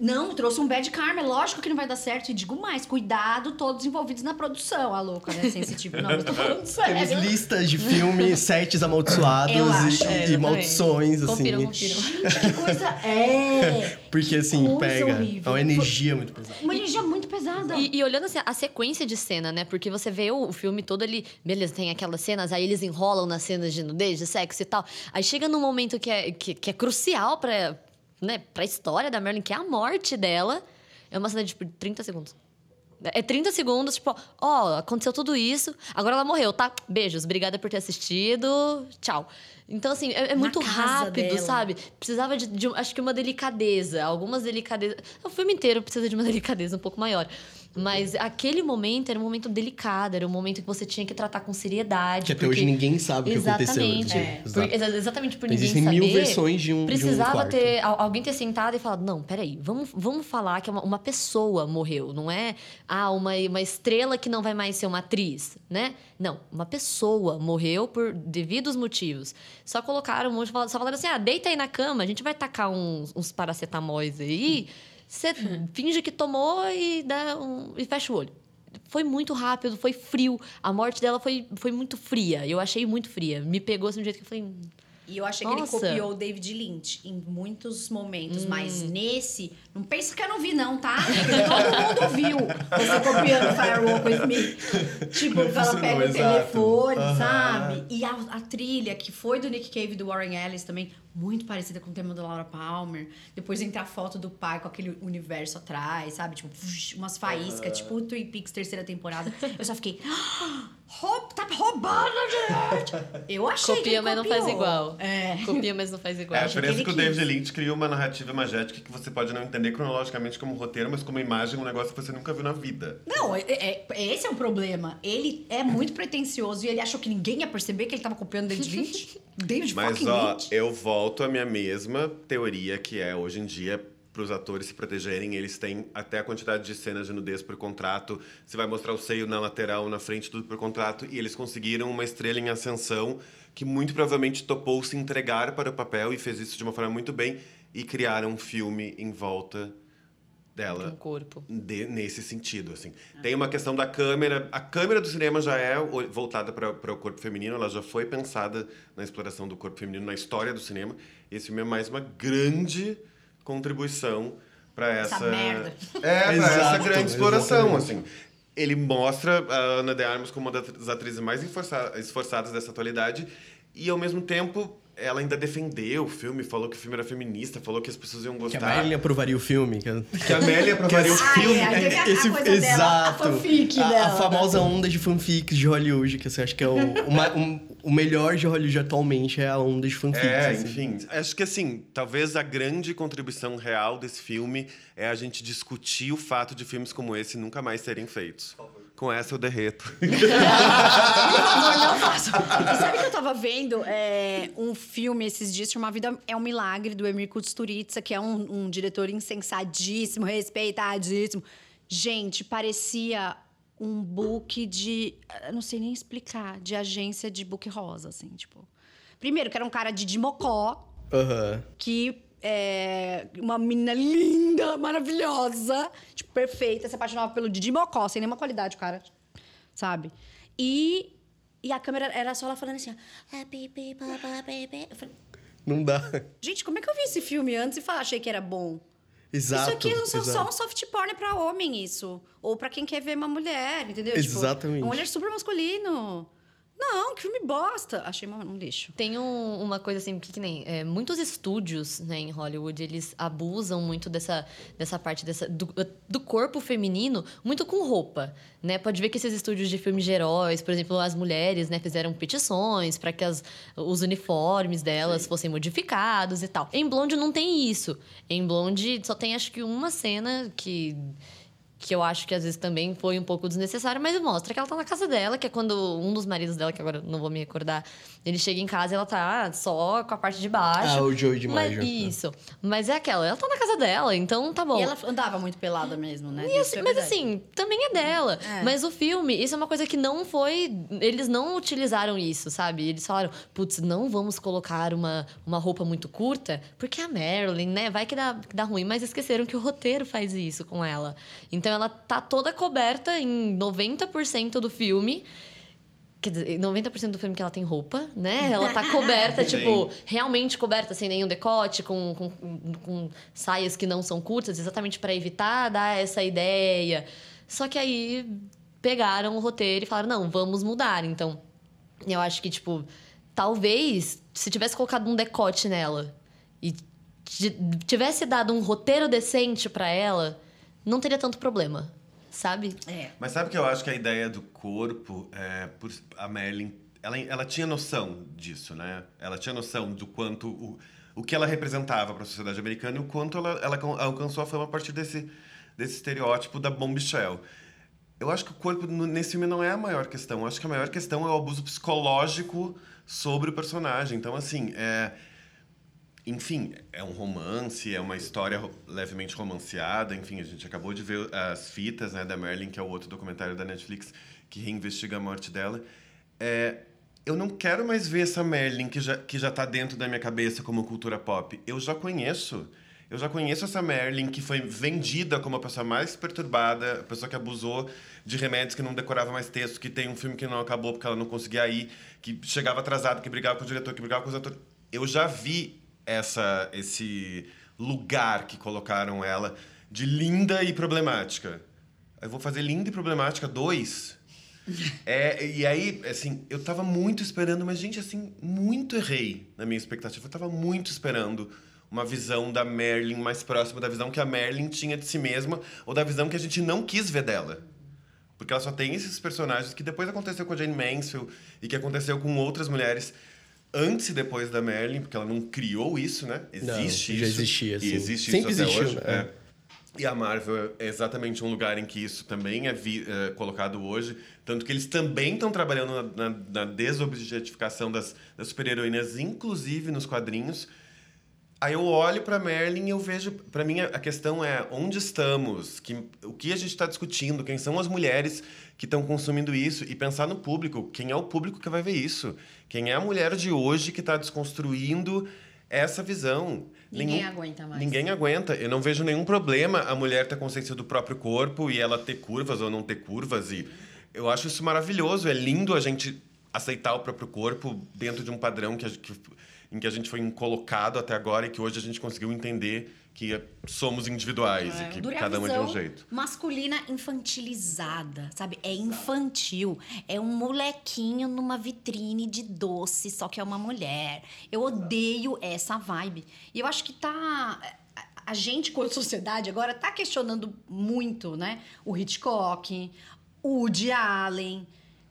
Não, trouxe um bad karma. É lógico que não vai dar certo. E digo mais, cuidado todos envolvidos na produção. A louca, né? Sensitivo. Não, mas tô falando <laughs> sério. Temos listas de filme, <laughs> sets amaldiçoados Eu e- acho, e, é, maldições, assim. Confiram, confiram. Gente, que coisa é! <laughs> Porque, assim, Coisa pega. horrível. É uma energia muito pesada. Uma energia muito pesada. E, e olhando assim, a sequência de cena, né? Porque você vê o, filme todo ali, beleza, tem aquelas cenas, aí eles enrolam nas cenas de nudez, de sexo e tal. Aí chega num momento que é, que, que é crucial pra, né, pra história da Marilyn, que é a morte dela. É uma cena de tipo, 30 segundos. É 30 segundos, tipo, ó, aconteceu tudo isso, agora ela morreu, tá? Beijos, obrigada por ter assistido, tchau. Então, assim, é, é muito rápido, dela. sabe? Precisava de, de, acho que uma delicadeza, algumas delicadezas. O filme inteiro precisa de uma <laughs> delicadeza um pouco maior. Mas aquele momento era um momento delicado, era um momento que você tinha que tratar com seriedade. Que até porque- hoje ninguém sabe o que aconteceu. Exatamente. né? Por- Exato. exa- exatamente por Então, ninguém Existem saber. mil versões de um, de um Precisava ter al- alguém ter sentado e falado: não, peraí, vamos, vamos falar que uma, uma pessoa morreu, não é ah, uma, uma estrela que não vai mais ser uma atriz, né? Não, uma pessoa morreu por devidos motivos. Só colocaram um monte de. Só falaram assim: ah, deita aí na cama, a gente vai tacar uns, uns paracetamóis aí. Você finge que tomou e, dá um, e fecha o olho. Foi muito rápido, foi frio. A morte dela foi, foi muito fria. Eu achei muito fria. Me pegou assim de um jeito que eu falei. "Hum, E eu achei Nossa. que ele copiou o David Lynch em muitos momentos, Hum. mas nesse, não pensa que eu não vi, não, tá? Todo mundo viu você copiando Firewalk with Me. Tipo, ela Funcionou, pega o exato. telefone, sabe? E a, a trilha, que foi do Nick Cave e do Warren Ellis também, muito parecida com o tema da Laura Palmer. Depois entra a foto do pai com aquele universo atrás, sabe? Tipo, umas faíscas, tipo o Twin Peaks terceira temporada. Eu só fiquei. "Ah, tá roubando gente! Eu achei que Copia, ele mas não faz igual. É. Copia, mas não faz igual. É, a Acho que diferença é que o David. Lynch cria uma narrativa imagética que você pode não entender cronologicamente como roteiro, mas como imagem, um negócio que você nunca viu na vida. Não, é- é- esse é o problema. Ele é muito pretencioso e ele achou que ninguém ia perceber que ele tava copiando David Lynch. <laughs> David Mas, ó, Lynch. eu volto à minha mesma teoria, que é, hoje em dia, para os atores se protegerem, eles têm até a quantidade de cenas de nudez por contrato. Você vai mostrar o seio na lateral, na frente, tudo por contrato. E eles conseguiram uma estrela em ascensão que muito provavelmente topou se entregar para o papel e fez isso de uma forma muito bem. E criaram um filme em volta dela Um corpo. de- nesse sentido, assim. Tem uma questão da câmera. A câmera do cinema já é voltada para o corpo feminino, ela já foi pensada na exploração do corpo feminino na história do cinema. Esse filme é mais uma grande contribuição para essa, Essa merda. É, para essa grande exploração, exatamente. assim. Ele mostra a Ana de Armas como uma das atrizes mais esforça- esforçadas dessa atualidade e ao mesmo tempo ela ainda defendeu o filme, falou que o filme era feminista, falou que as pessoas iam Que a gostar. Marilyn aprovaria o filme. Que... Que a Amélia <laughs> aprovaria o filme. é, aí teve a- a coisa dela, a exato. fanfic a, dela, a famosa onda de fanfics de Hollywood, que você acha que é o, o, ma- um- o melhor de Hollywood atualmente é a onda de fanfics. É, assim. enfim. Acho que assim, talvez a grande contribuição real desse filme é a gente discutir o fato de filmes como esse nunca mais serem feitos. Com essa eu derreto. <laughs> favor, não faço. E sabe que eu tava vendo é, um filme esses dias chamado Vida é um Milagre, do Emir Kusturica, que é um, um diretor insensadíssimo, respeitadíssimo. Gente, parecia um book de. Eu não sei nem explicar, de agência de book rosa, assim, tipo. Primeiro, que era um cara de Dimocó, Aham. que é uma menina linda, maravilhosa, tipo, perfeita, se apaixonava pelo Didi Mocó, sem nenhuma qualidade, cara, sabe? E, e a câmera era só ela falando assim, ó, "Ah, pi, pi, pa, pa, pi, pi." Eu falei, Não dá. gente, como é que eu vi esse filme antes e fa- achei que era bom? Exato. isso aqui é só, um soft porn pra homem, isso. Ou pra quem quer ver uma mulher, entendeu? Tipo, Exatamente. um olhar super masculino. Não, que filme bosta. Achei um lixo. Tem um- uma coisa assim, que, que nem... é, muitos estúdios né, em Hollywood, eles abusam muito dessa, dessa parte dessa, do, do corpo feminino, muito com roupa, né? Pode ver que esses estúdios de filmes de heróis, por exemplo, as mulheres, né? Fizeram petições para que as, os uniformes delas fossem modificados e tal. Em Blonde não tem isso. Em Blonde só tem, acho que, uma cena que que eu acho que às vezes também foi um pouco desnecessário, mas mostra que ela tá na casa dela, que é quando um dos maridos dela, que agora eu não vou me recordar, ele chega em casa e ela tá só com a parte de baixo. Ah, o Joey de Mas, Maggio. isso. Mas é aquela, ela tá na casa dela, então tá bom. E ela andava muito pelada mesmo, né? E assim, é mas assim, também é dela. É. Mas o filme, isso é uma coisa que não foi. Eles não utilizaram isso, sabe? Eles falaram, putz, não vamos colocar uma, uma roupa muito curta, porque a Marilyn, né? Vai que dá, que dá ruim. Mas esqueceram que o roteiro faz isso com ela. Então ela tá toda coberta em 90% do filme. Quer dizer, 90% do filme que ela tem roupa, né? Ela tá coberta, <laughs> tipo, realmente coberta, sem nenhum decote, com, com, com saias que não são curtas, exatamente para evitar dar essa ideia. Só que aí pegaram o roteiro e falaram: não, vamos mudar. Então, eu acho que, tipo, talvez se tivesse colocado um decote nela e ti- tivesse dado um roteiro decente para ela, não teria tanto problema, sabe? É. Mas sabe que eu acho que a ideia do corpo, é, por, a Marilyn, ela, ela tinha noção disso, né? Ela tinha noção do quanto, o, o que ela representava para a sociedade americana e o quanto ela, ela alcançou a fama a partir desse, desse estereótipo da Bombshell. Eu acho que o corpo nesse filme não é a maior questão. Eu acho que a maior questão é o abuso psicológico sobre o personagem. Então, assim, é... Enfim, é um romance, é uma história levemente romanceada. Enfim, a gente acabou de ver as fitas né, da Marilyn, que é o outro documentário da Netflix que reinvestiga a morte dela. É, eu não quero mais ver essa Marilyn que já, que já tá dentro da minha cabeça como cultura pop. Eu já conheço. Eu já conheço essa Marilyn que foi vendida como a pessoa mais perturbada, a pessoa que abusou de remédios, que não decorava mais texto, que tem um filme que não acabou porque ela não conseguia ir, que chegava atrasado, que brigava com o diretor, que brigava com os atores. Eu já vi essa, esse lugar que colocaram ela de linda e problemática. Eu vou fazer linda e problemática dois. É, e aí, assim, eu tava muito esperando, mas, gente, assim, muito errei na minha expectativa. Eu tava muito esperando uma visão da Merlin mais próxima da visão que a Merlin tinha de si mesma, ou da visão que a gente não quis ver dela. Porque ela só tem esses personagens que depois aconteceu com a Jane Mansfield e que aconteceu com outras mulheres antes e depois da Merlin, porque ela não criou isso, né? Não, Existe já isso. existia, E sim. existe Sempre isso até existiu, hoje. né? é. E a Marvel é exatamente um lugar em que isso também é, vi- é colocado hoje. Tanto que eles também estão trabalhando na, na, na desobjetificação das, das super-heroínas, inclusive nos quadrinhos. Aí eu olho para Merlin e eu vejo, para mim a questão é onde estamos, que, o que a gente está discutindo, quem são as mulheres que estão consumindo isso e pensar no público, quem é o público que vai ver isso, quem é a mulher de hoje que está desconstruindo essa visão. Ninguém aguenta mais. Ninguém aguenta. Eu não vejo nenhum problema a mulher ter consciência do próprio corpo e ela ter curvas ou não ter curvas e eu acho isso maravilhoso. É lindo a gente aceitar o próprio corpo dentro de um padrão que, a- que- em que a gente foi colocado até agora e que hoje a gente conseguiu entender que somos individuais e que Dura cada um é de um jeito. Masculina infantilizada, sabe? É infantil. É um molequinho numa vitrine de doce, só que é uma mulher. Eu odeio essa vibe. E eu acho que tá. a- gente, como sociedade, agora tá questionando muito, né? O Hitchcock, o Woody Allen.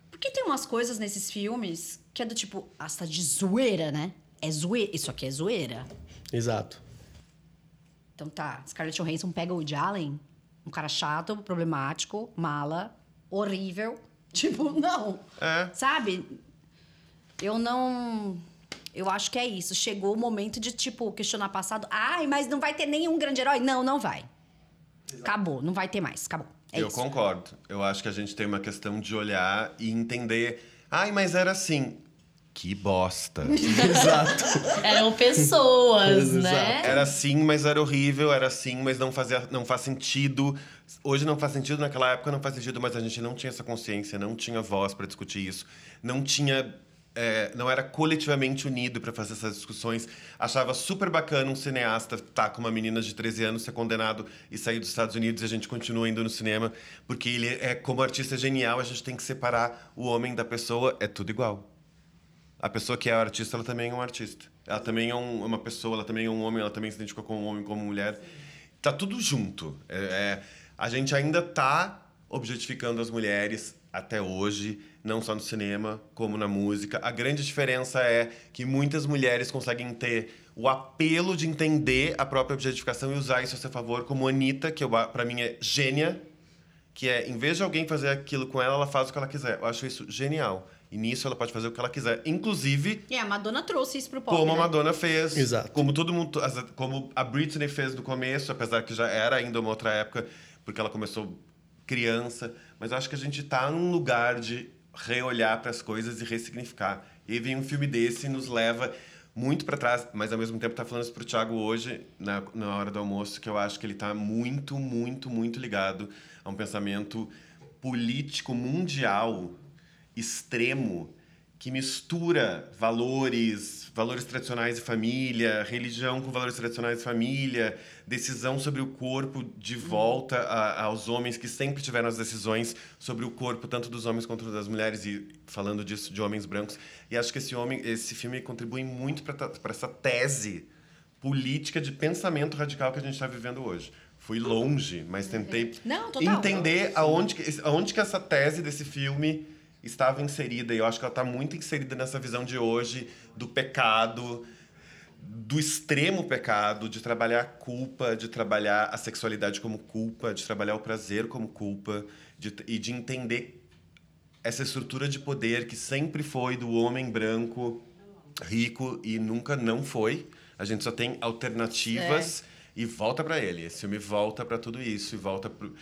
Porque tem umas coisas nesses filmes que é do tipo, hasta de zoeira, né? É zoeira. Isso aqui é zoeira. Exato. Então tá, Scarlett Johansson pega o Woody Allen, um cara chato, problemático, mala, horrível. <laughs> Tipo, não. É. Sabe? Eu não. Eu acho que é isso. Chegou o momento de, tipo, questionar passado. Ai, mas não vai ter nenhum grande herói? Não, não vai. Acabou, não vai ter mais. Acabou. É eu isso. concordo. Eu acho que a gente tem uma questão de olhar e entender. Ai, mas era assim. Que bosta. <laughs> Exato. Eram pessoas, Exato. né? Era assim, mas era horrível, era assim, mas não, fazia, não faz sentido. Hoje não faz sentido, naquela época não faz sentido, mas a gente não tinha essa consciência, não tinha voz para discutir isso, não tinha. é, não era coletivamente unido para fazer essas discussões. Achava super bacana um cineasta estar com uma menina de 13 anos, ser condenado e sair dos Estados Unidos e a gente continua indo no cinema, porque ele é, como artista genial, a gente tem que separar o homem da pessoa, é tudo igual. A pessoa que é artista, ela também é um artista. Ela também é um- uma pessoa, ela também é um homem, ela também se identifica como homem, como mulher. Tá tudo junto. É, é, a gente ainda tá objetificando as mulheres até hoje, não só no cinema, como na música. A grande diferença é que muitas mulheres conseguem ter o apelo de entender a própria objetificação e usar isso a seu favor, como Anitta, que eu, a- pra mim é gênia, que é, em vez de alguém fazer aquilo com ela, ela faz o que ela quiser. Eu acho isso genial. E nisso ela pode fazer o que ela quiser. Inclusive, E a Madonna trouxe isso pro pop. como a né? Madonna fez. Exato. Como todo mundo. Como a Britney fez no começo, apesar que já era ainda uma outra época, porque ela começou criança. Mas eu acho que a gente tá num lugar de reolhar para as coisas e ressignificar. E aí vem um filme desse e nos leva muito para trás, mas ao mesmo tempo tá falando isso pro Thiago hoje, na, na hora do almoço, que eu acho que ele tá muito, muito, muito ligado a um pensamento político mundial extremo que mistura valores, valores tradicionais de família, religião com valores tradicionais de família, decisão sobre o corpo de volta a- aos homens que sempre tiveram as decisões sobre o corpo tanto dos homens quanto das mulheres e falando disso de homens brancos. E acho que esse homem, esse filme contribui muito para essa tese política de pensamento radical que a gente está vivendo hoje. Fui longe, mas tentei Não, total. entender aonde que, aonde que essa tese desse filme estava inserida. E eu acho que ela está muito inserida nessa visão de hoje do pecado, do extremo pecado, de trabalhar a culpa, de trabalhar a sexualidade como culpa, de trabalhar o prazer como culpa, de, e de entender essa estrutura de poder que sempre foi do homem branco rico e nunca não foi. A gente só tem alternativas e volta para ele. Esse filme volta para tudo isso e volta pro,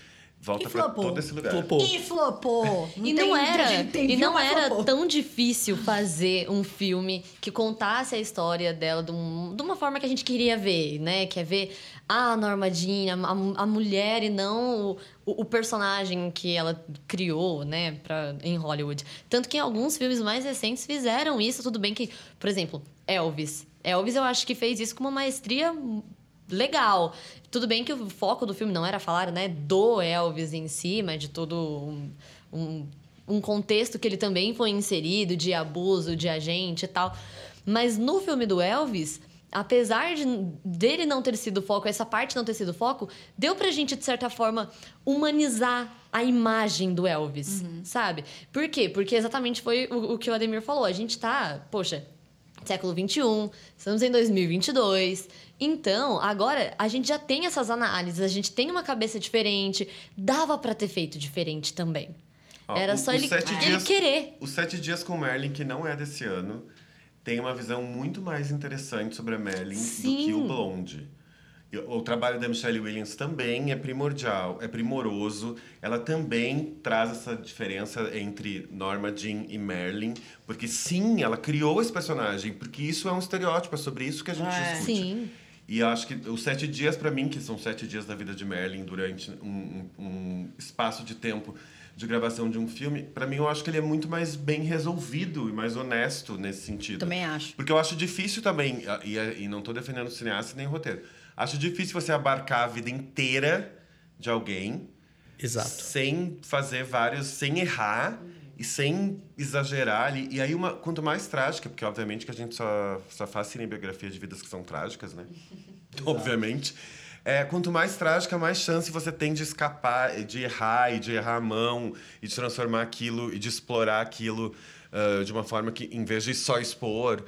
volta E para todo esse lugar. Flopou. E flopou. E não tem- era, tem- tem e não era tão difícil fazer um filme que contasse a história dela de, um- de uma forma que a gente queria ver, né? Quer ver a Norma Jean, a, a mulher e não o, o- o personagem que ela criou, né, pra, em Hollywood. Tanto que em alguns filmes mais recentes fizeram isso, tudo bem que, por exemplo, Elvis. Elvis eu acho que fez isso com uma maestria legal. Tudo bem que o foco do filme não era falar, né, do Elvis em si, mas de todo um, um, um contexto que ele também foi inserido de abuso de agente e tal. Mas no filme do Elvis, apesar de, dele não ter sido foco, essa parte não ter sido foco, deu pra gente, de certa forma, humanizar a imagem do Elvis, sabe? Por quê? Porque exatamente foi o, o que o Ademir falou. A gente tá, poxa, século XXI, estamos em 2022. Então, agora a gente já tem essas análises, a gente tem uma cabeça diferente. Dava pra ter feito diferente também. Ó, Era o- só ele, sete ele dias- querer. Os Sete Dias com Merlin, que não é desse ano, tem uma visão muito mais interessante sobre a Merlin do que Sim. o Blonde. O trabalho da Michelle Williams também é primordial, é primoroso. Ela também traz essa diferença entre Norma Jean e Merlin, porque sim, ela criou esse personagem, porque isso é um estereótipo, é sobre isso que a gente É. discute. Sim. E eu acho que os sete dias, pra mim, que são sete dias da vida de Merlin durante um, um- espaço de tempo de gravação de um filme, pra mim eu acho que ele é muito mais bem resolvido e mais honesto nesse sentido. Também acho. Porque eu acho difícil também, e, e não tô defendendo o cineasta nem o roteiro, acho difícil você abarcar a vida inteira de alguém Exato. sem fazer vários, sem errar e sem exagerar ali. E aí, uma, quanto mais trágica, porque obviamente que a gente só, só faz cinebiografia de vidas que são trágicas, né? obviamente. É, quanto mais trágica, mais chance você tem de escapar, de errar e de errar a mão e de transformar aquilo e de explorar aquilo ah, de uma forma que, em vez de só expor,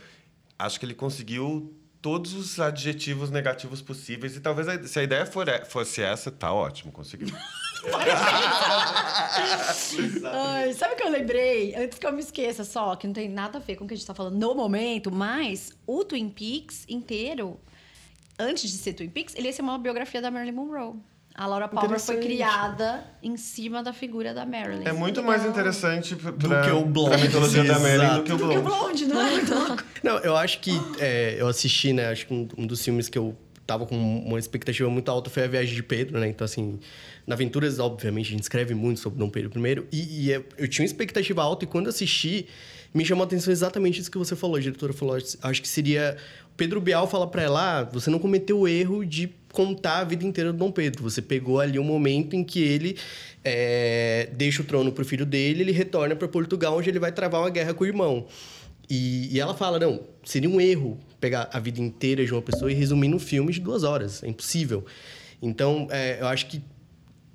acho que ele conseguiu todos os adjetivos negativos possíveis. E talvez se a ideia for, fosse essa, tá ótimo, conseguiu. <laughs> Ai, sabe o que eu lembrei? Antes que eu me esqueça só, que não tem nada a ver com o que a gente tá falando no momento, mas o Twin Peaks inteiro, antes de ser Twin Peaks, ele ia ser uma biografia da Marilyn Monroe. A Laura Palmer foi criada em cima da figura da Marilyn. É muito mais interessante pra, Do que o Blonde, pra mitologia da Marilyn do que o Do que o Blonde. Blonde, não é <laughs> muito louco? Não, eu acho que é, eu assisti, né? Acho que um, um dos filmes que eu tava com uma expectativa muito alta foi a Viagem de Pedro, né? Então, assim, na Aventuras, obviamente, a gente escreve muito sobre Dom Pedro I. E, e é- eu tinha uma expectativa alta e quando eu assisti, me chamou a atenção exatamente isso que você falou. A diretora falou, acho que seria... Pedro Bial fala pra ela, ah, você não cometeu o erro de contar a vida inteira do Dom Pedro. Você pegou ali um momento em que ele é, deixa o trono pro filho dele, ele retorna para Portugal, onde ele vai travar uma guerra com o irmão. E, e ela fala, não, seria um erro pegar a vida inteira de uma pessoa e resumir num filme de duas horas. É impossível. Então, é, eu acho que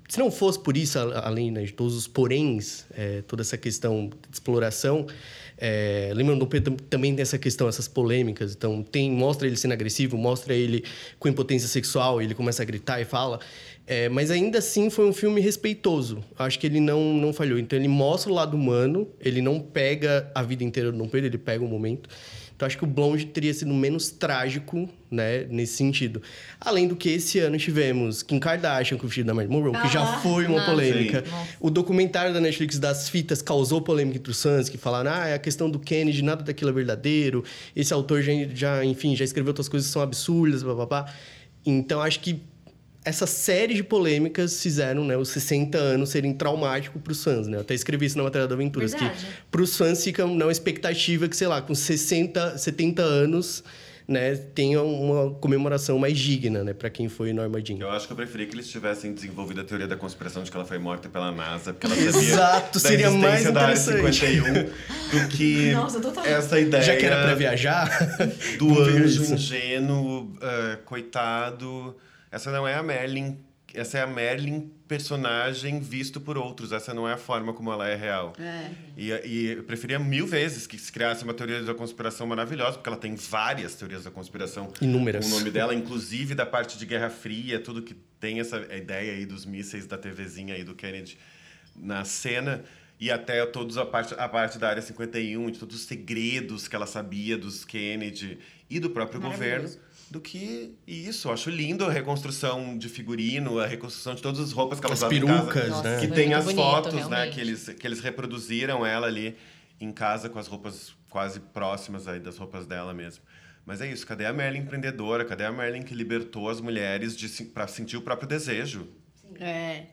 se não fosse por isso, além né, de todos os poréns, é, toda essa questão de exploração, é, lembrando do Pedro também tem essa questão, essas polêmicas. Então, tem mostra ele sendo agressivo, mostra ele com impotência sexual, ele começa a gritar e fala. É, mas ainda assim foi um filme respeitoso. Acho que ele não, não falhou. Então, ele mostra o lado humano, ele não pega a vida inteira do Dom Pedro, ele pega o momento. Então, acho que o Blonde teria sido menos trágico, né, nesse sentido. Além do que esse ano tivemos Kim Kardashian com o vestido da Marilyn Monroe, que já Ah, foi uma nossa. polêmica. Sim. O documentário da Netflix das fitas causou polêmica entre os fãs, que falaram, ah, é a questão do Kennedy, nada daquilo é verdadeiro. Esse autor já, já enfim, já escreveu outras coisas que são absurdas, papapá. Então, acho que essa série de polêmicas fizeram né, os 60 anos serem traumáticos para os fãs. Né? Eu até escrevi isso na matéria da Aventuras, Verdade. que para os fãs fica uma expectativa que, sei lá, com 60, 70 anos, né, tenha uma comemoração mais digna, né, para quem foi Norma Jean. Eu acho que eu preferia que eles tivessem desenvolvido a teoria da conspiração de que ela foi morta pela NASA, porque ela sabia Exato, da seria mais interessante. 51 do que Nossa, totalmente. essa ideia Já que era para viajar, do <laughs> anjo ingênuo, ah, coitado. Essa não é a Merlin. Essa é a Merlin personagem visto por outros. Essa não é a forma como ela é real. É. E, e eu preferia mil vezes que se criasse uma teoria da conspiração maravilhosa, porque ela tem várias teorias da conspiração. Inúmeras. Com o nome dela, inclusive da parte de Guerra Fria, tudo que tem essa ideia aí dos mísseis da TVzinha aí do Kennedy na cena. E até todos a parte, a parte da Área 51, de todos os segredos que ela sabia dos Kennedy e do próprio governo. Do que isso, eu acho lindo a reconstrução de figurino, a reconstrução de todas as roupas que ela As usava em casa. perucas, Nossa, né? Que tem as bonito, fotos, né? realmente. Que eles, que eles reproduziram ela ali em casa com as roupas quase próximas aí das roupas dela mesmo. Mas é isso, cadê a Merlin empreendedora? Cadê a Merlin que libertou as mulheres pra sentir o próprio desejo? É.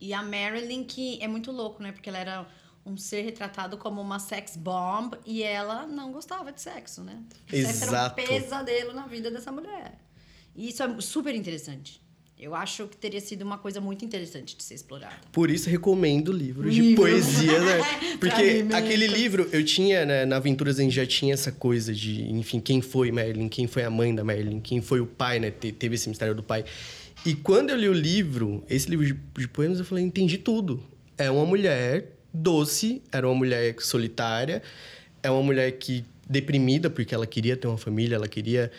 E a Marilyn, que é muito louco, né? Porque ela era um ser retratado como uma sex bomb e ela não gostava de sexo, né? Sexo era um Exato. pesadelo na vida dessa mulher. E isso é super interessante. Eu acho que teria sido uma coisa muito interessante de ser explorada. Por isso recomendo o livro de poesia, né? <laughs> Porque aquele livro, eu tinha, né, na Aventuras a gente já tinha essa coisa de, enfim, quem foi Marilyn, quem foi a mãe da Marilyn, quem foi o pai, né? Te- Teve esse mistério do pai. E quando eu li o livro, esse livro de, de poemas, eu falei, entendi tudo. É uma mulher doce, era uma mulher solitária, é uma mulher que deprimida porque ela queria ter uma família, ela queria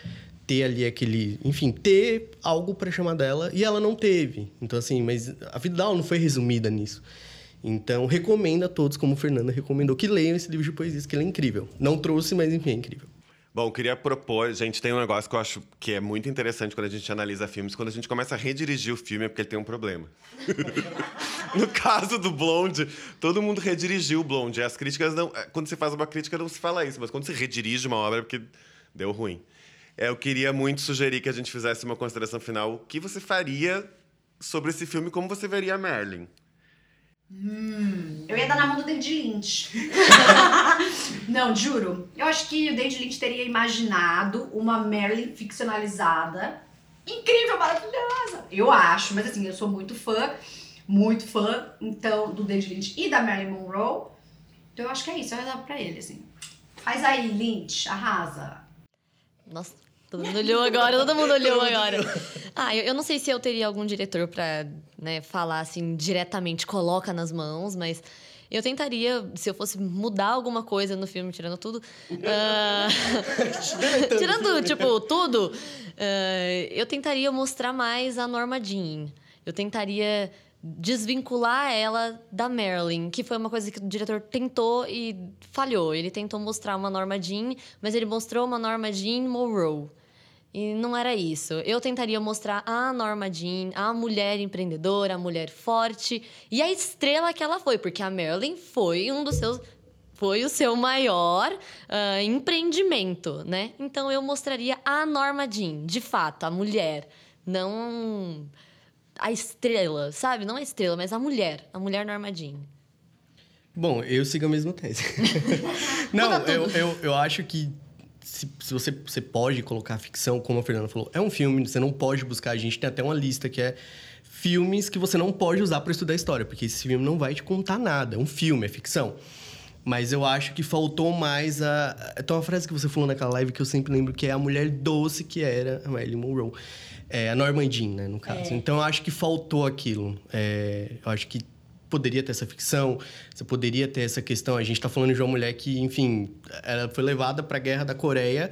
ter ali aquele, enfim, ter algo para chamar dela e ela não teve. Então assim, mas a vida dela não foi resumida nisso. Então recomendo a todos, como Fernanda recomendou, que leiam esse livro de poesias, que ele é incrível. Não trouxe, mas enfim, é incrível. Bom, queria propor, gente, tem um negócio que eu acho que é muito interessante quando a gente analisa filmes, quando a gente começa a redirigir o filme é porque ele tem um problema. <laughs> no caso do Blonde, todo mundo redirigiu o Blonde. As críticas não, é, quando você faz uma crítica não se fala isso, mas quando você redirige uma obra é porque deu ruim. É, eu queria muito sugerir que a gente fizesse uma consideração final. O que você faria sobre esse filme? Como você veria a Merlin? Eu ia dar na mão do David Lynch. <laughs> Não, juro. Eu acho que o David Lynch teria imaginado uma Marilyn ficcionalizada. Incrível, maravilhosa. Eu acho, mas assim, eu sou muito fã, muito fã, então, do David Lynch e da Marilyn Monroe. Então eu acho que é isso, eu ia dar pra ele, assim. Faz aí, Lynch, arrasa. Nossa, todo mundo olhou agora, todo mundo olhou agora. Ah, eu, eu não sei se eu teria algum diretor pra né, falar assim diretamente, coloca nas mãos, mas eu tentaria, se eu fosse mudar alguma coisa no filme, tirando tudo. ah, <laughs> tirando, tipo, tudo, ah, eu tentaria mostrar mais a Norma Jean. Eu tentaria desvincular ela da Marilyn, que foi uma coisa que o diretor tentou e falhou. Ele tentou mostrar uma Norma Jean, mas ele mostrou uma Norma Jean Monroe. E não era isso. Eu tentaria mostrar a Norma Jean, a mulher empreendedora, a mulher forte e a estrela que ela foi, porque a Marilyn foi um dos seus foi o seu maior uh, empreendimento, né? Então eu mostraria a Norma Jean, de fato, a mulher, não a estrela, sabe? Não a estrela, mas a mulher, a mulher Norma Jean. Bom, eu sigo a mesma tese. <laughs> não, eu, eu, eu acho que se, se você, você pode colocar ficção, como a Fernanda falou, é um filme, você não pode buscar. A gente tem até uma lista que é filmes que você não pode usar para estudar história, porque esse filme não vai te contar nada. É um filme, é ficção. Mas eu acho que faltou mais a. Então, a frase que você falou naquela live que eu sempre lembro que é a mulher doce que era a Marilyn Monroe. É, a Normandine, né, no caso. É. Então, eu acho que faltou aquilo. É, eu acho que poderia ter essa ficção, você poderia ter essa questão. A gente está falando de uma mulher que, enfim, ela foi levada para a guerra da Coreia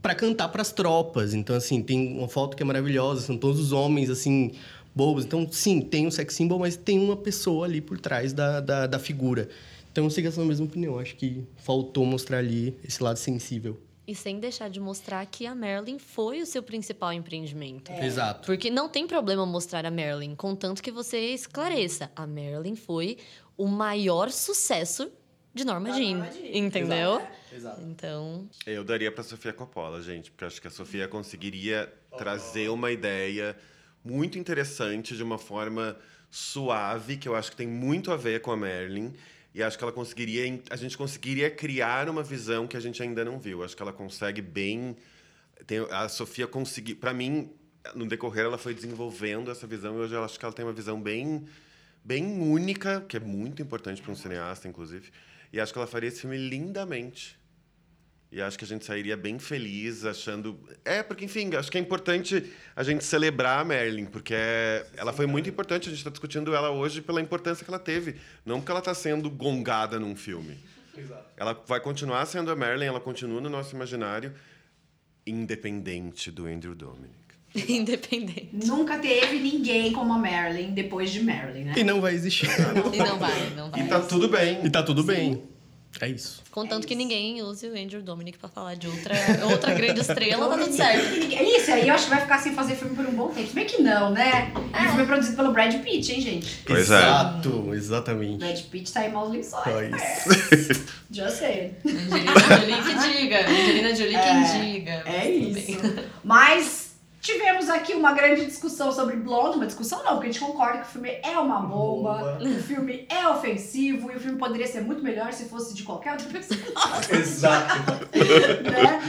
para cantar para as tropas. Então, assim, tem uma foto que é maravilhosa, são todos os homens, assim, bobos. Então, sim, tem um sex symbol, mas tem uma pessoa ali por trás da, da, da figura. Então, eu sigo essa mesma opinião. Acho que faltou mostrar ali esse lado sensível. E sem deixar de mostrar que a Marilyn foi o seu principal empreendimento. É. Exato. Porque não tem problema mostrar a Marilyn, contanto que você esclareça. A Marilyn foi o maior sucesso de Norma Jean, entendeu? Exato. Exato. Então, eu daria para Sofia Coppola, gente, porque acho que a Sofia conseguiria oh. trazer uma ideia muito interessante de uma forma suave, que eu acho que tem muito a ver com a Marilyn e acho que ela conseguiria, a gente conseguiria criar uma visão que a gente ainda não viu. Acho que ela consegue bem. Tem, a Sofia conseguiu. Para mim, no decorrer, ela foi desenvolvendo essa visão e hoje eu acho que ela tem uma visão bem, bem única, que é muito importante para um cineasta, inclusive. E acho que ela faria esse filme lindamente. E acho que a gente sairia bem feliz, achando. É, porque, enfim, acho que é importante a gente celebrar a Merlin, porque é... ela foi muito importante. A gente está discutindo ela hoje pela importância que ela teve, não porque ela está sendo gongada num filme. Exato. Ela vai continuar sendo a Merlin, ela continua no nosso imaginário, independente do Andrew Dominic. <laughs> Independente. Nunca teve ninguém como a Marilyn depois de Marilyn, né? E não vai existir. e não vai, não vai. E tá tudo bem. E tá tudo Sim. bem. É isso. Contanto é que ninguém use o Andrew Dominic pra falar de outra, <laughs> outra grande estrela, tá tudo certo. Isso aí eu acho que vai ficar sem fazer filme por um bom tempo. Se bem que não, né? É. O filme é produzido pelo Brad Pitt, hein, gente? Pois é. Exato, é. exatamente. Brad Pitt tá em maus lençóis. Pois. <laughs> Já sei. Angelina Jolie que diga. Angelina Jolie é, quem diga. É isso. Mas Tivemos aqui uma grande discussão sobre Blonde, uma discussão não, porque a gente concorda que o filme é uma bomba, bomba. o filme é ofensivo e o filme poderia ser muito melhor se fosse de qualquer outra pessoa. <laughs> Exato. né?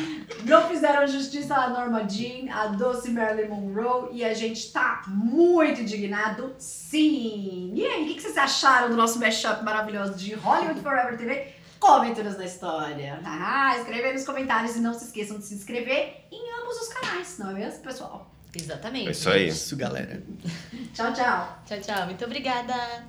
Não fizeram justiça à Norma Jean, a doce Marilyn Monroe e a gente tá muito indignado, sim. E aí, o que vocês acharam do nosso mashup maravilhoso de Hollywood Forever TV? Coventuras na história. Ah, escreve aí nos comentários e não se esqueçam de se inscrever em ambos os canais, não é mesmo, pessoal? Exatamente. É isso aí. Isso, galera. tchau, tchau. Tchau, tchau. Muito obrigada.